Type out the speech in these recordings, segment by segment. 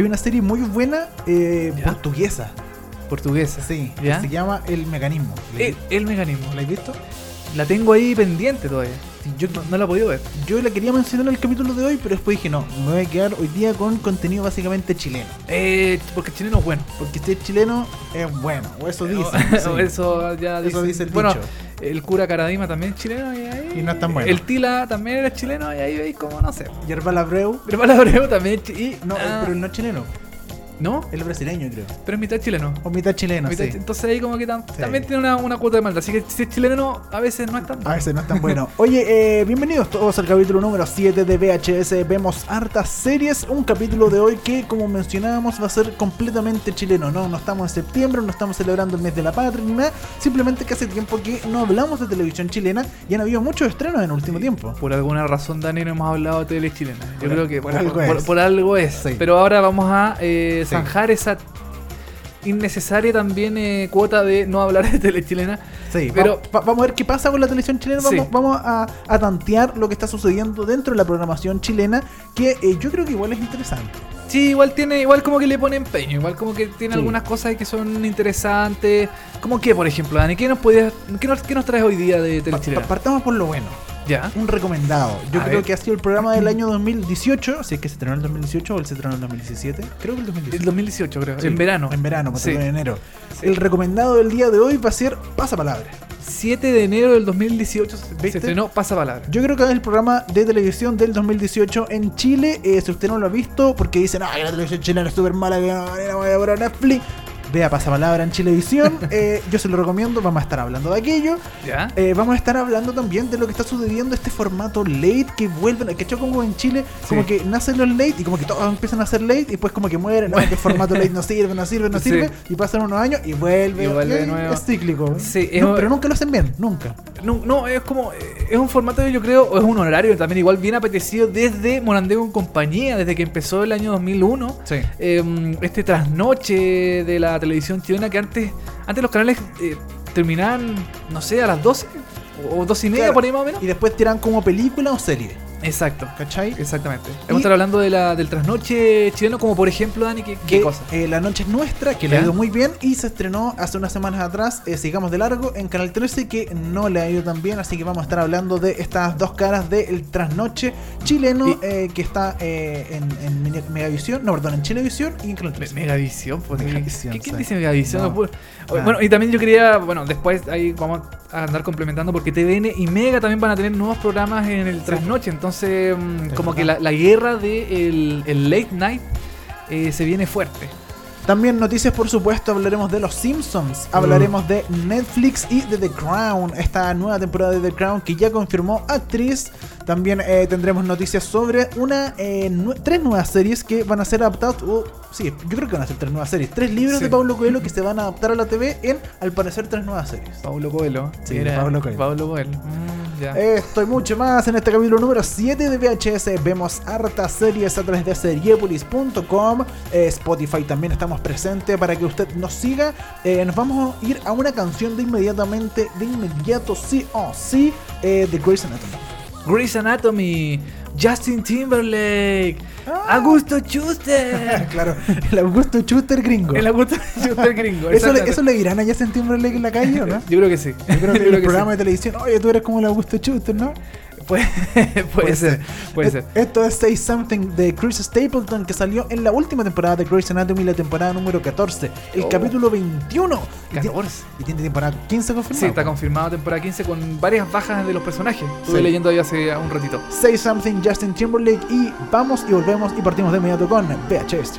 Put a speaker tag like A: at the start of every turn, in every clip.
A: Hay una serie muy buena eh, portuguesa.
B: Portuguesa.
A: Sí, que se llama El Mecanismo. ¿La,
B: El, el mecanismo.
A: ¿la has visto?
B: La tengo ahí pendiente todavía.
A: Yo,
B: No, no la he podido ver.
A: yo la quería mencionar en el capítulo de hoy, pero después dije no, me voy a quedar hoy día con contenido básicamente chileno.
B: Eh, porque el chileno es bueno.
A: Porque si es chileno, es bueno, o eso dicen. sí.
B: Eso ya
A: Eso dice el
B: Bueno,
A: dicho.
B: el cura Caradima también es chileno y ahí.
A: Y no es tan bueno.
B: El Tila también era chileno y ahí veis como no sé.
A: Yerbal Abreu,
B: Pero Abreu también y,
A: no,
B: ah,
A: pero no es chileno,
B: ¿No?
A: él es brasileño creo.
B: Pero es mitad chileno.
A: O mitad chileno,
B: Mitad
A: sí.
B: Entonces ahí como que tam-
A: Sí.
B: también tiene una, una cuota de maldad. Así que si es chileno, a veces no es tan
A: A veces no es tan bueno. Oye, eh, bienvenidos todos al capítulo número 7 de VHS. Vemos hartas series. Un capítulo de hoy que, como mencionábamos, va a ser completamente chileno. No, no estamos en septiembre, no estamos celebrando el mes de la patria ni nada. Simplemente que hace tiempo que no hablamos de televisión chilena y han habido muchos estrenos en el último tiempo.
B: Por alguna razón, Dani, no hemos hablado de tele chilena. Yo
A: Por-
B: creo que
A: por
B: por,
A: algo
B: por-
A: es.
B: por algo es.
A: Sí.
B: Pero ahora vamos a eh. Zanjar esa innecesaria también eh, cuota de no hablar de tele chilena.
A: Sí,
B: Pero-
A: va- va- vamos a ver qué pasa con la televisión chilena. Vamos,
B: Sí.
A: vamos a, a tantear lo que está sucediendo dentro de la programación chilena, que eh, yo creo que igual es interesante.
B: Sí, igual tiene, igual como que le pone empeño, igual como que tiene
A: Sí.
B: algunas cosas que son interesantes. Como que, por ejemplo, Dani, ¿qué nos podías, qué nos, qué nos traes hoy día de tele
A: Pa-
B: chilena?
A: pa- partamos por lo bueno.
B: Ya.
A: Un recomendado. Yo
B: A
A: creo
B: ver.
A: que ha sido el programa del año 2018. Si es que se estrenó en el 2018 o el se estrenó en el 2017. Creo que el 2018.
B: El 2018, creo.
A: Sí,
B: en verano.
A: En verano, pues,
B: Sí.
A: en enero. El recomendado del día de hoy va a ser Pasapalabra.
B: 7 de enero del 2018 se-
A: ¿Viste?
B: se estrenó Pasapalabra.
A: Yo creo que es el programa de televisión del 2018 en Chile. Eh, si usted no lo ha visto, porque dicen, ay, la televisión chilena es súper mala, que no, no voy a Netflix. Vea Pasapalabra en Chilevisión. Eh, yo se lo recomiendo, vamos a estar hablando de aquello.
B: ¿Ya?
A: Eh, vamos a estar hablando también de lo que está sucediendo este formato late que vuelven, que como en Chile, como que nacen los late y como que todos empiezan a hacer late y después como que mueren, no, que el formato late no sirve, no sirve, no
B: Sí.
A: sirve, y pasan unos años y vuelve,
B: Y vuelve de
A: y
B: nuevo.
A: es cíclico.
B: Sí, es
A: No,
B: un-
A: pero nunca lo hacen bien, nunca.
B: No, no, es como. eh, Es un formato, yo creo, o es un horario también igual bien apetecido desde Morandego en compañía, desde que empezó el año 2001.
A: Sí.
B: Eh, este trasnoche de la televisión chilena que antes, antes los canales eh, terminaban, no sé, a las 12 o 12 y media
A: Claro.
B: por ahí más o menos.
A: Y después tiran como película o serie,
B: Exacto.
A: ¿cachai?
B: Exactamente. Vamos a estar hablando de la, del trasnoche chileno, como por ejemplo, Dani, ¿qué, qué
A: Que
B: cosa?
A: eh, La Noche es Nuestra, que le ha ido muy bien y se estrenó hace unas semanas atrás, eh, Sigamos de Largo, en Canal 13, que no le ha ido tan bien, así que vamos a estar hablando de estas dos caras del trasnoche chileno
B: Y-
A: eh, que está eh, en, en Megavisión, no, perdón, en Chilevisión y en Canal 13.
B: Megavisión, pues,
A: Megavisión,
B: ¿qué- ¿Quién dice Megavisión?
A: No. Claro.
B: Bueno, y también yo quería, bueno, después ahí vamos a andar complementando porque TVN y Mega también van a tener nuevos programas en el trasnoche. Entonces, mm,
A: Es
B: como que la, la guerra de el, el late night eh, se viene fuerte.
A: También noticias, por supuesto, hablaremos de Los Simpsons, hablaremos de Netflix y de The Crown, esta nueva temporada de The Crown que ya confirmó actriz. También eh, tendremos noticias sobre una eh, nu- tres nuevas series que van a ser adaptadas. o sí, yo creo que van a ser tres nuevas series. Tres libros
B: Sí.
A: de Pablo Coelho que se van a adaptar a la TV en, al parecer, tres nuevas series.
B: Pablo Coelho.
A: Sí,
B: Era
A: Pablo Coelho.
B: Pablo Coelho. Mm, ya.
A: Esto y mucho más en este capítulo número 7 de VHS. Vemos hartas series a través de seriepolis.com. Eh, Spotify también estamos presentes para que usted nos siga. Nos vamos a ir a una canción de inmediatamente, de inmediato, sí o sí, de Grey's Anatomy.
B: Grey's Anatomy. Justin Timberlake.
A: Ah.
B: Augusto Schuster.
A: claro, el Augusto Schuster gringo.
B: el Augusto Schuster gringo.
A: ¿Eso, le. ¿Eso le dirán a Justin Timberlake en la calle o no?
B: Yo creo que sí.
A: Yo creo que en
B: Yo
A: el programa
B: sí.
A: de televisión, oye, tú eres como el Augusto Schuster, ¿no?
B: Puede, puede ser, puede
A: Es-
B: ser.
A: Esto es Say Something de Chris Stapleton que salió en la última temporada de Grey's Anatomy, la temporada número 14, el
B: Oh.
A: capítulo 21. Y tiene-
B: 14.
A: Y tiene temporada 15 confirmada.
B: Sí, está confirmado temporada 15 con varias bajas de los personajes. Estuve
A: Sí.
B: leyendo ahí hace un ratito.
A: Say Something Justin Timberlake y vamos y volvemos y partimos de inmediato con VHS.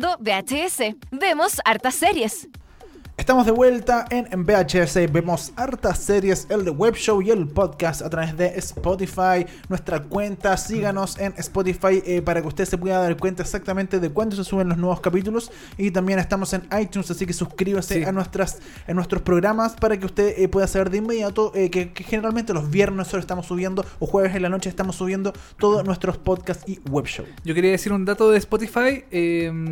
C: VHS. Vemos hartas series.
A: De vuelta en VHS. Vemos hartas series, el web show y el podcast a través de Spotify. Nuestra cuenta, síganos en Spotify eh, para que usted se pueda dar cuenta exactamente de cuándo se suben los nuevos capítulos. Y también estamos en iTunes, así que suscríbase a, nuestras, a nuestros programas para que usted eh, pueda saber de inmediato eh, que, que, generalmente los viernes solo estamos subiendo o jueves en la noche estamos subiendo todos nuestros podcasts y web show.
B: Yo quería decir un dato de Spotify,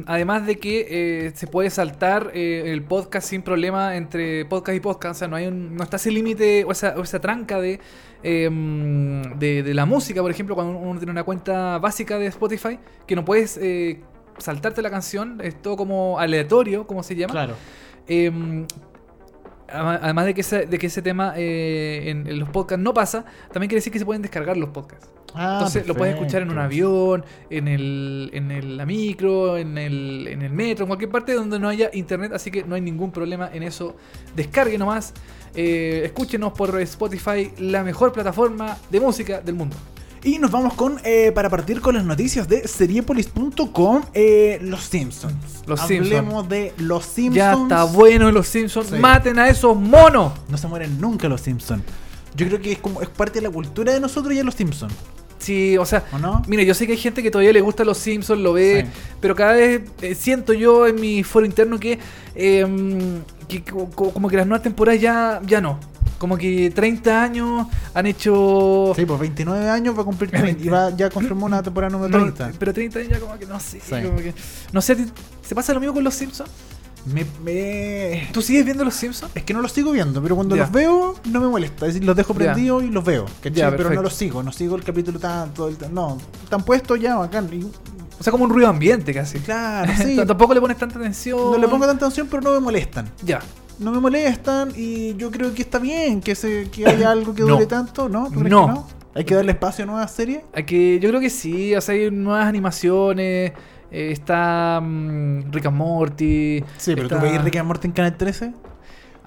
B: además de que se puede saltar el podcast sin problema problema entre podcast y podcast. O sea, no, hay un, no está ese límite o esa, tranca de, eh, de, la música, por ejemplo, cuando uno tiene una cuenta básica de Spotify, que no puedes eh, saltarte la canción, es todo como aleatorio, como se llama.
D: Claro.
B: Em, además de que ese, tema eh, en, en los podcasts no pasa, también quiere decir que se pueden descargar los podcasts.
A: Ah,
B: Entonces lo puedes escuchar en un avión, en el, en el la micro, en el, en el metro, en cualquier parte donde no haya internet, así que no hay ningún problema en eso. Descargue nomás, eh, escúchenos por Spotify, la mejor plataforma de música del mundo.
A: Y nos vamos con, eh, para partir con las noticias de seriepolis.com, eh, Los Simpsons.
B: Los
A: Hablemos de Los Simpsons.
B: Ya está bueno los Simpsons,
A: Sí.
B: maten a esos monos.
A: No se mueren nunca los Simpsons. Yo creo que es como es parte de la cultura de nosotros ya los Simpsons.
B: Sí, o sea,
A: ¿O no?
B: Mira, yo sé que hay gente que todavía le gusta los Simpsons, lo ve,
A: Sí.
B: pero cada vez eh, siento yo en mi foro interno que, eh, que co- co- como que las nuevas temporadas ya, ya no. Como que 30 años han hecho...
A: Sí, pues 29 años va a cumplir 30 y va, ya confirmó una temporada número
B: No,
A: 30.
B: pero 30 años ya como que no sé.
A: Sí.
B: como que- no sé, ¿a ti- ¿se pasa lo mismo con los Simpsons?
A: Me, me-
B: ¿Tú sigues viendo los Simpsons?
A: Es que no los sigo viendo, pero cuando
B: Ya.
A: los veo no me molesta. Es decir, los dejo prendidos y los veo. pero no los sigo, no sigo el capítulo tanto. el- no, están puestos ya bacán. Y-
B: O sea, como un ruido ambiente casi.
A: claro, sí.
B: Tampoco le pones tanta atención.
A: no le pongo tanta atención, pero no me molestan.
B: Ya.
A: No me molestan y yo creo que está bien que se que haya algo que dure
B: No.
A: tanto, ¿no? ¿Tú crees
B: No.
A: que no? Hay que darle espacio a nuevas series.
B: Hay que, yo creo que sí, o sea, hay nuevas animaciones. Eh, está mm, Rick and Morty.
A: Sí, pero
B: está-
A: tú veis Rick and Morty en Canal 13.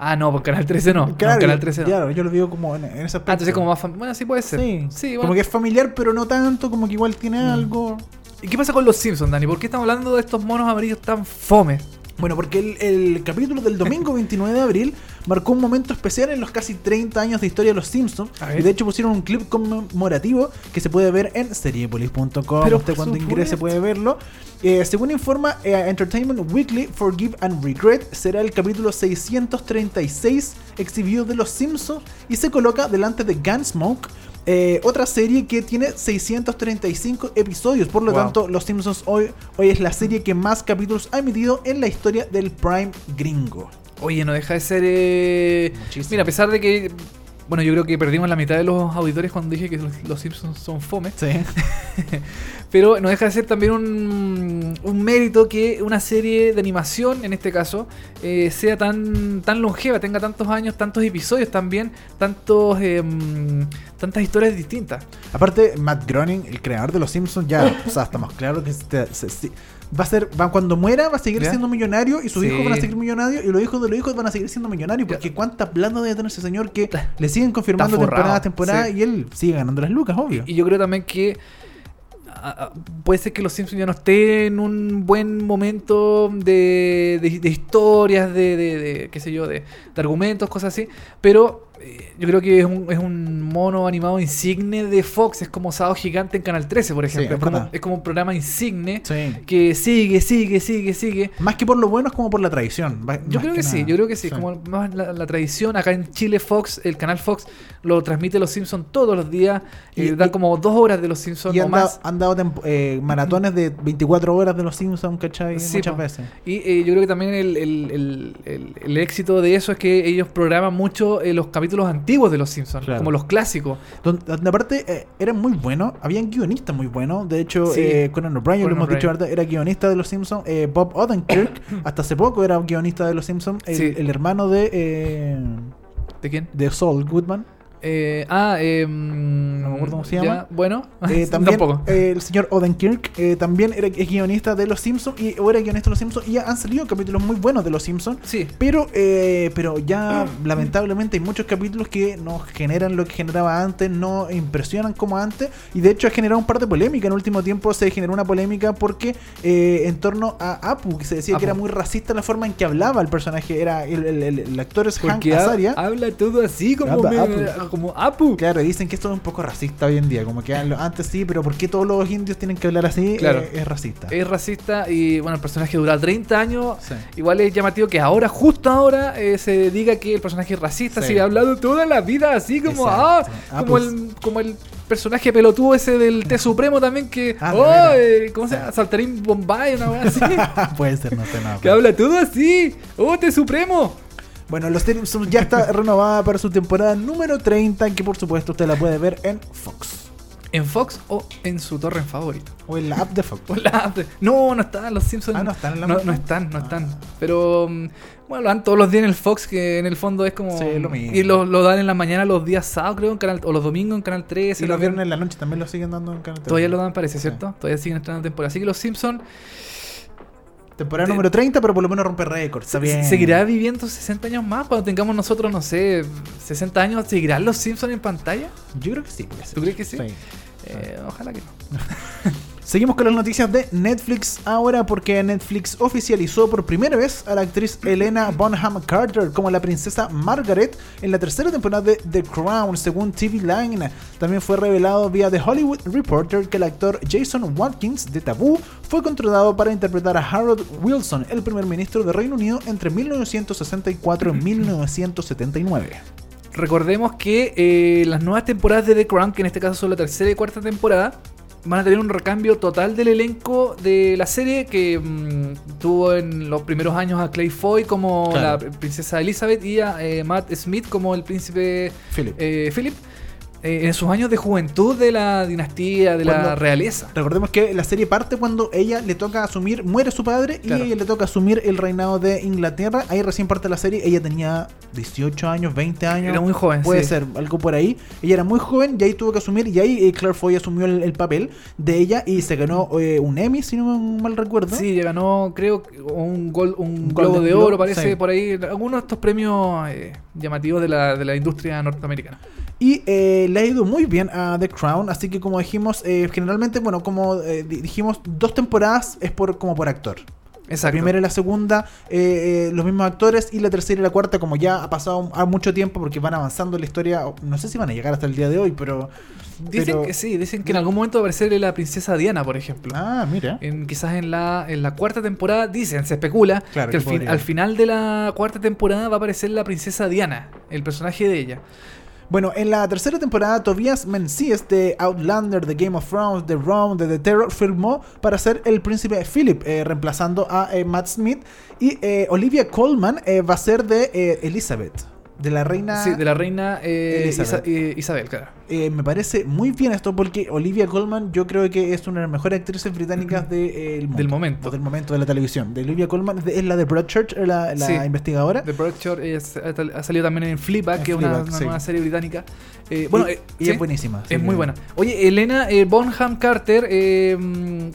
B: Ah, no, por Canal 13 no. no,
A: Claro,
B: Canal 13 no.
A: claro, yo lo veo como en, en ese aspecto.
B: Ah, entonces como más Bueno, sí puede ser.
A: Sí,
B: Sí,
A: como que es familiar, pero no tanto, como que igual tiene
B: Mm.
A: algo.
B: ¿Y qué pasa con los Simpsons, Dani? ¿Por qué estamos hablando de estos monos amarillos tan fome?
A: Bueno, porque el, el capítulo del domingo 29 de abril marcó un momento especial en los casi 30 años de historia de los Simpsons. Y de hecho pusieron un clip conmemorativo que se puede ver en seriepolis.com. Usted cuando ingrese puede verlo. Eh, según informa eh, Entertainment Weekly, Forgive and Regret será el capítulo 636 exhibido de los Simpsons y se coloca delante de Gunsmoke. Eh, otra serie que tiene 635 episodios, por lo
B: Wow.
A: tanto Los Simpsons hoy, hoy es la serie que más capítulos ha emitido en la historia del Prime gringo.
B: Oye, no deja de ser. eh. Mira, a pesar de que. Bueno, yo creo que perdimos la mitad de los auditores cuando dije que los, Simpsons son fome.
A: Sí.
B: Pero no deja de ser también un, un mérito que una serie de animación, en este caso, eh, sea tan, tan longeva, tenga tantos años, tantos episodios también, tantos, em, tantas historias distintas.
A: Aparte, Matt Groening, el creador de Los Simpsons, ya, o sea, estamos claros que se- se- se- va a ser, va, cuando muera va a seguir
B: ¿Ya?
A: siendo millonario y sus
B: Sí.
A: hijos van a seguir millonarios y los hijos de los hijos van a seguir siendo millonarios porque cuánta plata debe tener ese señor que le siguen confirmando temporada a temporada
B: sí.
A: y él sigue ganando las lucas, obvio.
B: Y yo creo también que a- a- puede ser que los Simpsons ya no estén en un buen momento de, de- de historias, de, de- de, qué sé yo, de, de argumentos, cosas así, pero yo creo que es un, es un mono animado insigne de Fox, es como Sábado Gigante en Canal 13, por ejemplo,
A: es
B: es, como,
A: verdad.
B: es como un programa insigne
A: Sí.
B: que sigue, sigue, sigue, sigue.
A: Más que por lo bueno es como por la tradición.
B: Yo creo que, sí, yo creo que sí, como más la, la tradición, acá en Chile Fox, el canal Fox lo transmite Los Simpsons todos los días,
A: Y-
B: y, dan
A: y-
B: como dos horas de Los Simpsons
A: Y
B: o
A: han, dado, han dado tempo- eh, maratones de 24 horas de los Simpsons, ¿cachai? Muchas veces.
B: Y eh, yo creo que también el, el- el- el- éxito de eso es que ellos programan mucho eh, los capítulos antiguos de Los Simpsons,
A: Claro.
B: como los clásicos.
A: Donde, donde aparte eh, eran muy buenos, habían guionistas muy buenos. De hecho,
B: Sí.
A: eh, Conan O'Brien, lo hemos dicho, era guionista de Los Simpsons. Eh, Bob Odenkirk, hasta hace poco era guionista de Los Simpsons. El,
B: Sí.
A: el hermano de, eh,
B: ¿De quién?
A: de Saul Goodman.
B: Eh, ah, eh, no
A: me acuerdo cómo se
B: ya,
A: llama.
B: Bueno,
A: Eh, también
B: tampoco.
A: eh, el señor Odenkirk eh, también era, es guionista de Los Simpsons y o era guionista de Los Simpsons y ya han salido capítulos muy buenos de Los Simpsons.
B: sí.
A: Pero, eh, pero ya lamentablemente hay muchos capítulos que no generan lo que generaba antes, no impresionan como antes. Y de hecho ha generado un par de polémicas. En último tiempo se generó una polémica porque en torno a Apu, que se decía que era muy racista la forma en que hablaba el personaje. Era el, el- el- el actor es Hank
B: ha-
A: Azaria.
B: habla todo así como,
A: Habla
B: me- Como Apu.
A: Claro, dicen que esto es un poco racista hoy en día. Como que antes sí, pero ¿por qué todos los indios tienen que hablar así?
B: Claro.
A: Eh, es racista.
B: Es racista y bueno, el personaje dura 30 años.
A: Sí.
B: Igual es llamativo que ahora, justo ahora, eh, se diga que el personaje es racista.
A: Sí.
B: Si ha hablado toda la vida así como, ah,
A: Ah,
B: como,
A: pues.
B: el, como el personaje pelotudo ese del T Supremo también que,
A: Ah,
B: oh, eh, ¿cómo se llama? Saltarín Bombay, una cosa así.
A: Puede ser, no sé nada.
B: que habla todo así. Oh, T Supremo.
A: Bueno, Los Simpsons ya está renovada para su temporada número 30, que por supuesto usted la puede ver en Fox.
B: En Fox o en su torre favorito.
A: O en la app de Fox.
B: O la app de- No, no están los Simpsons.
A: Ah, no están en la
B: no, no están, no
A: Ah.
B: están. Pero mm, bueno, lo dan todos los días en el Fox, que en el fondo es como.
A: Sí, lo mismo.
B: Y lo, lo dan en la mañana los días sábados, creo, en canal, o los domingos en Canal 13.
A: Y los viernes en la noche también lo siguen dando en Canal
B: Todavía
A: 13.
B: lo dan, parece, ¿cierto? Todavía siguen estrenando temporada. Así que los Simpsons
A: Temporada
B: Te-
A: número 30, pero por lo menos rompe récord. Está bien.
B: seguirá viviendo 60 años más cuando tengamos nosotros, no sé, 60 años. ¿Seguirán los Simpsons en pantalla?
A: Yo creo que sí.
B: ¿Tú crees que sí?
A: Sí.
B: Eh, ojalá que no.
A: Seguimos con las noticias de Netflix ahora porque Netflix oficializó por primera vez a la actriz Elena Bonham Carter como la princesa Margaret en la tercera temporada de The Crown, según TV Line. También fue revelado vía The Hollywood Reporter que el actor Jason Watkins de Taboo fue contratado para interpretar a Harold Wilson, el primer ministro de Reino Unido entre 1964 y 1979.
B: Recordemos que eh, las nuevas temporadas de The Crown, que en este caso son la tercera y cuarta temporada, van a tener un recambio total del elenco de la serie que mm, tuvo en los primeros años a Clay Foy como
A: Claro.
B: la princesa Elizabeth y a eh, Matt Smith como el príncipe
A: Philip.
B: eh, Philip. Eh, en sus años de juventud de la dinastía, de la realeza.
A: Recordemos que la serie parte cuando ella le toca asumir, muere su padre
B: Claro.
A: y ella le toca asumir el reinado de Inglaterra. Ahí recién parte la serie, ella tenía 18 años, 20 años.
B: Era muy joven,
A: Puede
B: sí.
A: ser, algo por ahí. Ella era muy joven y ahí tuvo que asumir y ahí eh, Claire Foy asumió el, el papel de ella y se ganó eh, un Emmy, si no mal recuerdo.
B: Sí, ya ganó, creo, un, gol, un globo de oro, parece,
A: sí.
B: por ahí. Algunos de estos premios eh, llamativos de la, de la industria norteamericana.
A: Y eh, le ha ido muy bien a The Crown, así que como dijimos, eh, generalmente, bueno, como eh, di- dijimos, dos temporadas es por como por actor. La
B: Exacto.
A: primera y la segunda, eh, eh, los mismos actores, y la tercera y la cuarta, como ya ha pasado a mucho tiempo, porque van avanzando la historia, no sé si van a llegar hasta el día de hoy, pero...
B: Dicen
A: pero-
B: que sí, dicen que en algún momento va a aparecer la princesa Diana, por ejemplo.
A: Ah, mira.
B: En, quizás en la, en la cuarta temporada, dicen, se especula,
A: Claro,
B: que al,
A: que
B: fin-
A: podría.
B: al final de la cuarta temporada va a aparecer la princesa Diana, el personaje de ella.
A: Bueno, en la tercera temporada, Tobias Menzies de Outlander, de Game of Thrones, de Rome, de The Terror, firmó para ser el príncipe Philip, eh, reemplazando a eh, Matt Smith. Y eh, Olivia Colman eh, va a ser de Elizabeth, de la reina...
B: Sí, de la reina
A: Elizabeth.
B: Isa- Isabel, claro.
A: Eh, me parece muy bien esto porque Olivia Colman yo creo que es una de las mejores actrices británicas de, eh, mundo,
B: Del momento.
A: del momento de la televisión. De Olivia Colman es la de Broadchurch, eh, la, la
B: Sí.
A: investigadora.
B: The Broadchurch ella s- ha salido también en Fleabag, que es una,
A: Fleabag,
B: una
A: sí.
B: nueva serie británica. Eh, bueno,
A: y, y
B: ¿sí?
A: es buenísima.
B: Es muy buena. Oye, Elena eh, Bonham Carter,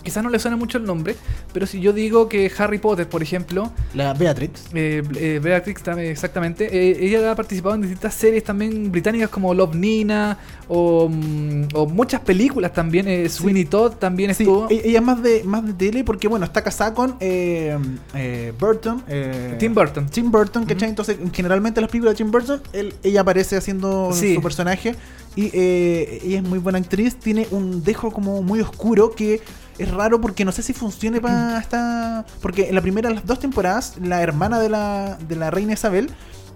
B: quizás no le suena mucho el nombre, pero si yo digo que Harry Potter, por ejemplo,
A: La Beatrix.
B: Beatrix exactamente, ella ha participado en distintas series también británicas como Love Nina o, mm, o muchas películas también. eh, Sweeney Todd también estuvo.
A: e- ella es más de, más de tele porque, bueno, está casada con eh, eh, Burton. eh,
B: Tim Burton.
A: Tim Burton, ¿cachai? Entonces, generalmente en las películas de Tim Burton, él- ella aparece haciendo
B: Sí.
A: su personaje. Y eh, ella es muy buena actriz. Tiene un dejo como muy oscuro que es raro porque no sé si funcione para esta. Porque en la primera, las dos temporadas, la hermana de la, de la reina Isabel.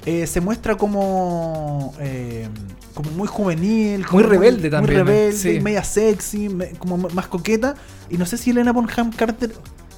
A: Eh, se muestra como eh, como muy juvenil, como
B: rebelde también,
A: muy rebelde,
B: sí.
A: media sexy, me- como más coqueta. Y no sé si Elena Bonham Carter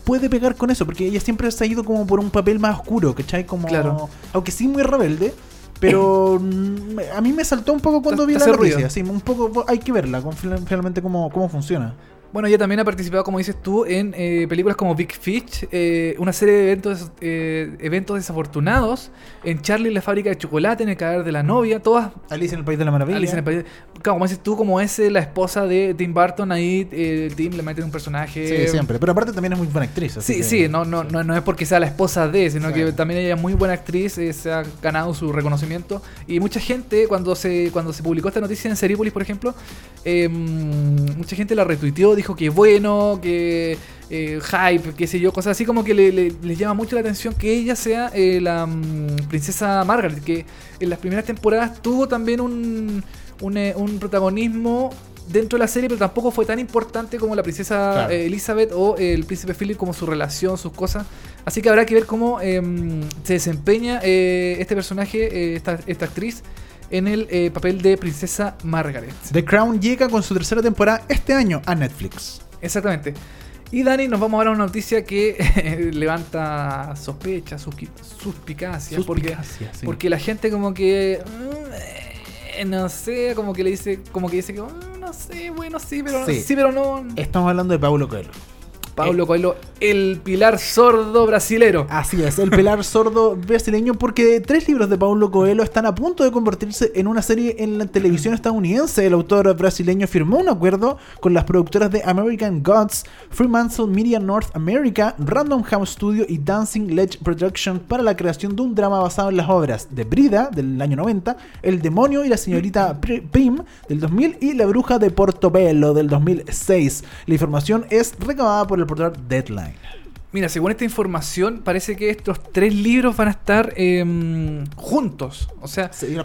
A: puede pegar con eso, porque ella siempre se ha ido como por un papel más oscuro, ¿cachai? Como,
B: Claro.
A: Aunque sí muy rebelde, pero a mí me saltó un poco cuando vi la noticia. Sí, un poco, hay que verla, con- finalmente cómo, cómo funciona.
B: Bueno, ella también ha participado, como dices tú, en eh, películas como Big Fish, eh, una serie de eventos, eh, eventos desafortunados, en Charlie la fábrica de chocolate, en El cadáver de la novia, todas
A: Alice en el País de la Maravilla.
B: Alice en el país. Claro, como dices tú, como es eh, la esposa de Tim Burton, ahí el Tim le mete un personaje.
A: Sí, siempre. Pero aparte también es muy buena actriz. así
B: Sí,
A: que-
B: sí, no, no, no, no es porque sea la esposa de, sino que también ella es muy buena actriz, se ha ganado su reconocimiento. Y mucha gente, cuando se, cuando se publicó esta noticia en Seripolis, por ejemplo, eh, mucha gente la retuiteó, dijo que bueno, que eh, hype, qué sé yo, cosas así como que le, le- les llama mucho la atención que ella sea eh, la mm, princesa Margaret, que en las primeras temporadas tuvo también un, un, eh, un protagonismo dentro de la serie, pero tampoco fue tan importante como la princesa
A: Claro.
B: eh, Elizabeth o el príncipe Philip, como su relación, sus cosas. Así que habrá que ver cómo eh, se desempeña este personaje, esta, esta actriz, en el eh, papel de princesa Margaret.
A: The Crown llega con su tercera temporada este año a Netflix.
B: Exactamente. Y Dani, nos vamos a dar una noticia que levanta sospechas, suspicacias, porque,
A: Suspicacia, sí.
B: porque la gente como que mm, eh, no sé, como que le dice, como que dice que mm, no sé, bueno, sí, pero
A: Sí.
B: sí, pero no.
A: Estamos hablando de Paulo Coelho.
B: Pablo Coelho, el pilar sordo brasilero.
A: Así es, el pilar sordo brasileño, porque tres libros de Paulo Coelho están a punto de convertirse en una serie en la televisión estadounidense. El autor brasileño firmó un acuerdo con las productoras de American Gods, Fremantle Media North America, Random House Studio y Dancing Ledge Production para la creación de un drama basado en las obras de Brida del año 90, El demonio y la señorita Pri- Prim del 2000 y La bruja de Portobello del 2006. La información es recabada por el portal Deadline.
B: Mira, según esta información, parece que estos tres libros van a estar em, juntos. O sea,
A: Sí,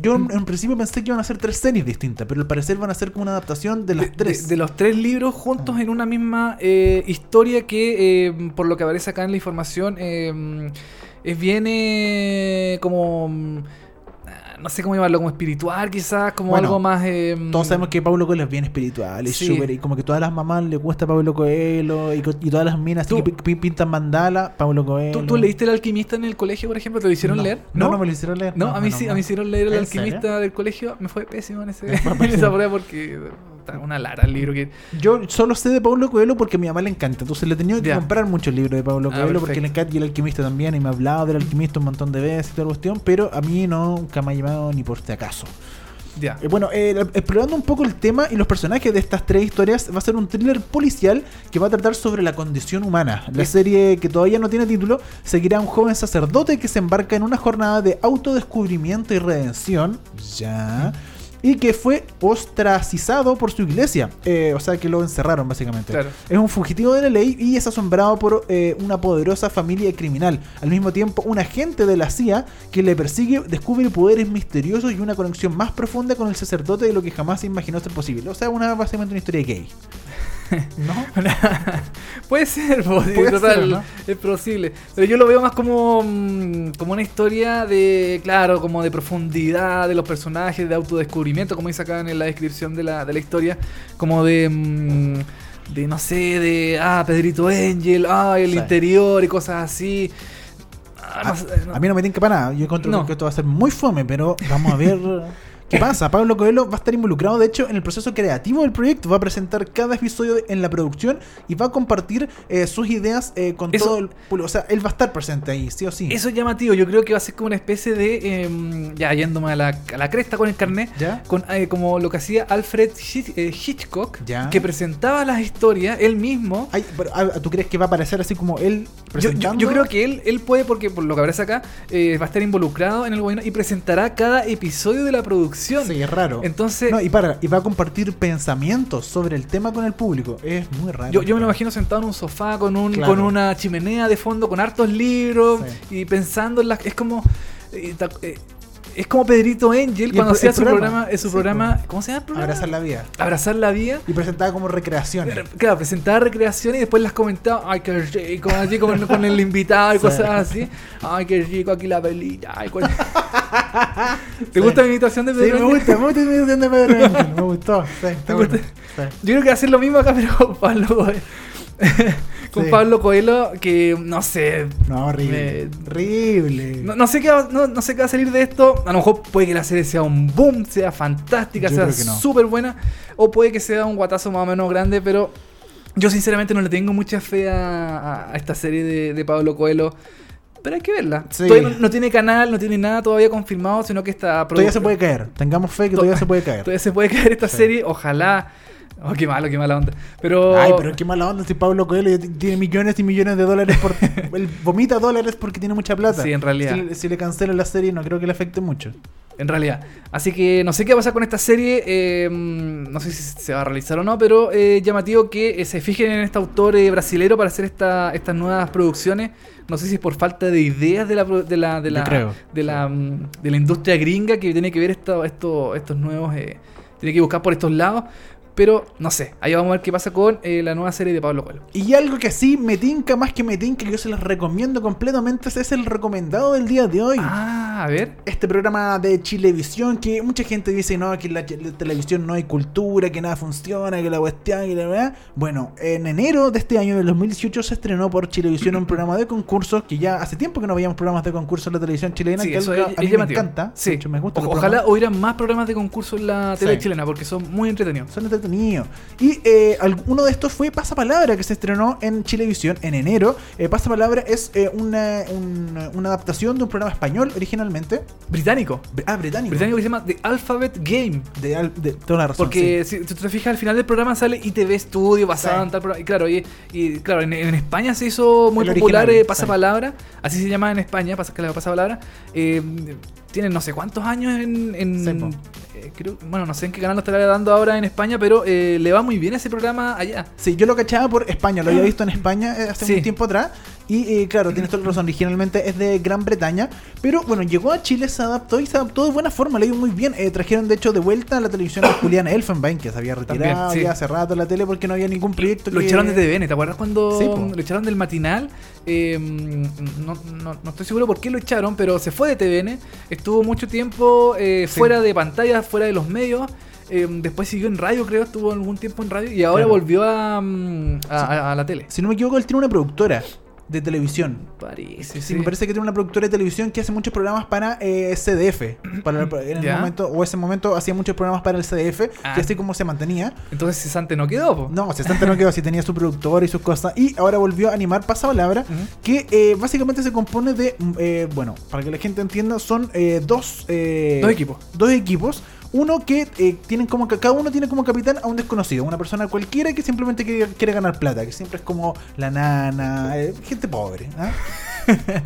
A: yo en, en principio pensé que iban a ser tres series distintas, pero al parecer van a ser como una adaptación de las
B: de,
A: tres.
B: de- de los tres libros juntos en una misma eh, historia que, eh, por lo que aparece acá en la información, eh, es bien como... mm, No sé cómo llamarlo, como espiritual quizás, como
A: Bueno,
B: algo más... eh,
A: Todos sabemos que Pablo Coelho es bien espiritual, es
B: Sí.
A: súper, y como que todas las mamás le gusta Pablo Coelho, y, todas las minas así que pintan mandala, Pablo Coelho.
B: ¿Tú, tú leíste El Alquimista en el colegio, por ejemplo? ¿Te lo hicieron
A: no,
B: leer?
A: No, no, me lo hicieron leer.
B: No, a mí sí, a mí hicieron leer El
A: ¿En
B: Alquimista
A: serio?
B: del colegio. Me fue pésimo en, ese, en esa prueba porque una lara el libro que...
A: Yo solo sé de Pablo Coelho porque a mi mamá le encanta. Entonces le he tenido que comprar muchos libros de Pablo
B: Ah,
A: Coelho porque le encanta y el alquimista también. Y me ha hablado del alquimista un montón de veces y toda la cuestión. Pero a mí no, nunca me ha llamado ni por si acaso.
B: Ya.
A: Eh, Bueno, eh, explorando un poco el tema y los personajes de estas tres historias, va a ser un thriller policial que va a tratar sobre la condición humana. La
B: Sí.
A: serie, que todavía no tiene título, seguirá a un joven sacerdote que se embarca en una jornada de autodescubrimiento y redención. Ya. Y que fue ostracizado por su iglesia. Eh, o sea, que lo encerraron, básicamente.
B: Claro.
A: Es un fugitivo de la ley y es asombrado por eh, una poderosa familia criminal. Al mismo tiempo, un agente de la CIA que le persigue descubre poderes misteriosos y una conexión más profunda con el sacerdote de lo que jamás se imaginó ser posible. O sea, una, básicamente una historia gay. ¿No?
B: Puede ser, po, sí,
A: Puede
B: total,
A: ser, ¿no?
B: es posible. Pero yo lo veo más como, mm, como una historia de, claro, como de profundidad de los personajes, de autodescubrimiento, como dice acá en la descripción de la, de la historia, como de, mm, de no sé, de, ah, Pedrito Angel, ah, el
A: Sí.
B: interior y cosas así. Ah, no
A: A,
B: no.
A: a mí no me tinca para nada. Yo encuentro
B: No.
A: que esto va a ser muy fome, pero vamos a ver pasa. Pablo Coelho va a estar involucrado, de hecho, en el proceso creativo del proyecto. Va a presentar cada episodio en la producción y va a compartir eh, sus ideas eh, con
B: Eso-
A: todo el público. O sea, él va a estar presente ahí, sí o sí.
B: Eso es llamativo, yo creo que va a ser como una especie de, em, ya yéndome a la, a la cresta con el carnet,
A: ¿Ya?
B: con, eh, como lo que hacía Alfred Hitch- eh, Hitchcock,
A: Ya.
B: que presentaba las historias él mismo.
A: Ay, pero, ah, ¿Tú crees que va a aparecer así como él
B: Yo, yo-
A: presentando?
B: yo creo que él, él puede, porque por lo que aparece acá, eh, va a estar involucrado en el gobierno y presentará cada episodio de la producción.
A: Sí, es raro.
B: Entonces,
A: No, y para, y va a compartir pensamientos sobre el tema con el público. Es muy raro.
B: yo, yo me lo imagino sentado en un sofá con, un,
A: Claro.
B: con una chimenea de fondo, con hartos libros
A: Sí.
B: y pensando en las... Es como... eh, eh, es como Pedrito Angel
A: el
B: cuando hacía
A: el
B: su
A: programa.
B: programa, eh, su
A: Sí,
B: programa,
A: pues.
B: ¿cómo se llama el programa?
A: Abrazar la vida.
B: Abrazar la vida.
A: Y presentaba como recreaciones.
B: Claro, presentaba recreaciones y después las comentaba, ay, qué rico, así con, con el invitado y
A: Sí.
B: cosas así. Ay, qué rico aquí la velita. Ay, cuál- ¿Te
A: Sí.
B: gusta mi imitación de
A: Sí,
B: Pedro?
A: me
B: Ángel?
A: gusta, me gusta la imitación de Pedro Ángel, Me gustó. Sí, está
B: ¿Te
A: bueno.
B: gusta?
A: Sí.
B: Yo creo que hacer lo mismo acá, pero Pablo Coelho. con
A: Sí.
B: Pablo Coelho, que no sé.
A: No, horrible.
B: Me-
A: Horrible.
B: No, no sé qué va, no, no sé qué va a salir de esto. A lo mejor puede que la serie sea un boom, sea fantástica,
A: Yo
B: sea súper buena. O puede que sea un guatazo más o menos grande, pero yo sinceramente no le tengo mucha fe a, esta serie de, de Pablo Coelho. Pero hay que verla.
A: Sí.
B: Todavía no, no tiene canal, no tiene nada todavía confirmado, sino que está
A: Todavía se puede caer. Tengamos fe que
B: To-
A: todavía se puede caer.
B: Todavía se puede caer esta
A: Sí.
B: serie, ojalá. Oh, qué malo, qué mala onda. Pero.
A: Ay, pero qué mala onda si Pablo Coelho tiene millones y millones de dólares por... él vomita dólares porque tiene mucha plata.
B: Sí, en realidad.
A: Si, le- si le cancelan la serie no creo que le afecte mucho.
B: En realidad. Así que no sé qué va a pasar con esta serie. eh, no sé si se va a realizar o no, pero eh, llamativo que eh, se fijen en este autor eh, brasilero para hacer esta, estas nuevas producciones. No sé si es por falta de ideas de la, de la, de la,
A: creo.
B: de la, mm, de la industria gringa que tiene que ver esto, esto, estos nuevos. eh, tiene que buscar por estos lados. Pero no sé, ahí vamos a ver qué pasa con eh, la nueva serie de Pablo Coelho.
A: Y algo que sí me tinca más que me tinca, que yo se los recomiendo completamente, es el recomendado del día de hoy.
B: Ah, a ver.
A: Este programa de Chilevisión, que mucha gente dice, no, que en la, la televisión no hay cultura, que nada funciona, que la cuestión, que la verdad. Bueno, en enero de este año, del 2018, se estrenó por Chilevisión un programa de concursos, que ya hace tiempo que no veíamos programas de concursos en la televisión chilena,
B: Sí,
A: que
B: eso
A: algo
B: es-
A: a mí me
B: llamativo.
A: encanta.
B: Sí.
A: Me gusta.
B: Ojalá hubiera más programas de concurso en la tele
A: Sí.
B: chilena porque son muy entretenidos.
A: Son entretenidos. Y eh, uno de estos fue Pasapalabra, que se estrenó en Chilevisión en enero. Eh, Pasapalabra es eh, una, una, una adaptación de un programa español originalmente.
B: Británico.
A: Br- Ah, británico.
B: Británico que se llama The Alphabet Game.
A: De, al- de toda la razón.
B: Porque
A: sí.
B: si tú te fijas al final del programa sale ITV Studio basado
A: Sí.
B: en tal programa. Y claro, y, y claro, en, en España se hizo muy
A: El
B: popular eh,
A: sí.
B: Pasapalabra, así se llama en España, Pasapalabra. Eh, tienen no sé cuántos años en.
A: Sí.
B: Eh, creo- bueno, no sé en qué canal lo estará dando ahora en España, pero eh, le va muy bien ese programa allá.
A: Sí, yo lo cachaba por España, lo había visto en España eh, hace
B: Sí.
A: un tiempo atrás. Y eh, claro, tienes toda la razón, originalmente es de Gran Bretaña. Pero bueno, llegó a Chile, se adaptó y se adaptó de buena forma, le dio muy bien. Eh, trajeron de hecho de vuelta a la televisión a Julián Elfenbein, que se había retirado
B: También, sí.
A: ya hace rato la tele porque no había ningún proyecto.
B: Lo
A: que-
B: echaron de TVN, ¿te acuerdas cuando
A: Sí,
B: lo echaron del matinal? Eh, no, no- no estoy seguro por qué lo echaron, pero se fue de TVN. Estuvo mucho tiempo eh,
A: Sí.
B: fuera de pantalla, fuera de los medios. Eh, después siguió en radio, creo, estuvo algún tiempo en radio y ahora
A: Claro.
B: volvió a, mm, a- a la tele.
A: Si no me equivoco, él tiene una productora de televisión.
B: Parece,
A: Sí, me parece que tiene una productora de televisión que hace muchos programas para eh, CDF. Para, en el
B: Ya.
A: momento, o ese momento hacía muchos programas para el CDF,
B: Ah.
A: que así como se mantenía.
B: Entonces Cesante no quedó, po.
A: No, Cesante no quedó así, tenía su productor y sus cosas. Y ahora volvió a animar Pasapalabra,
B: Ujú.
A: que eh, básicamente se compone de, mm, eh, bueno, para que la gente entienda, son eh, dos... eh,
B: Dos equipos.
A: Dos equipos. Uno que eh, tienen como cada uno tiene como capitán a un desconocido, una persona cualquiera que simplemente quiere, quiere ganar plata, que siempre es como la nana, eh, gente pobre. ¿ah?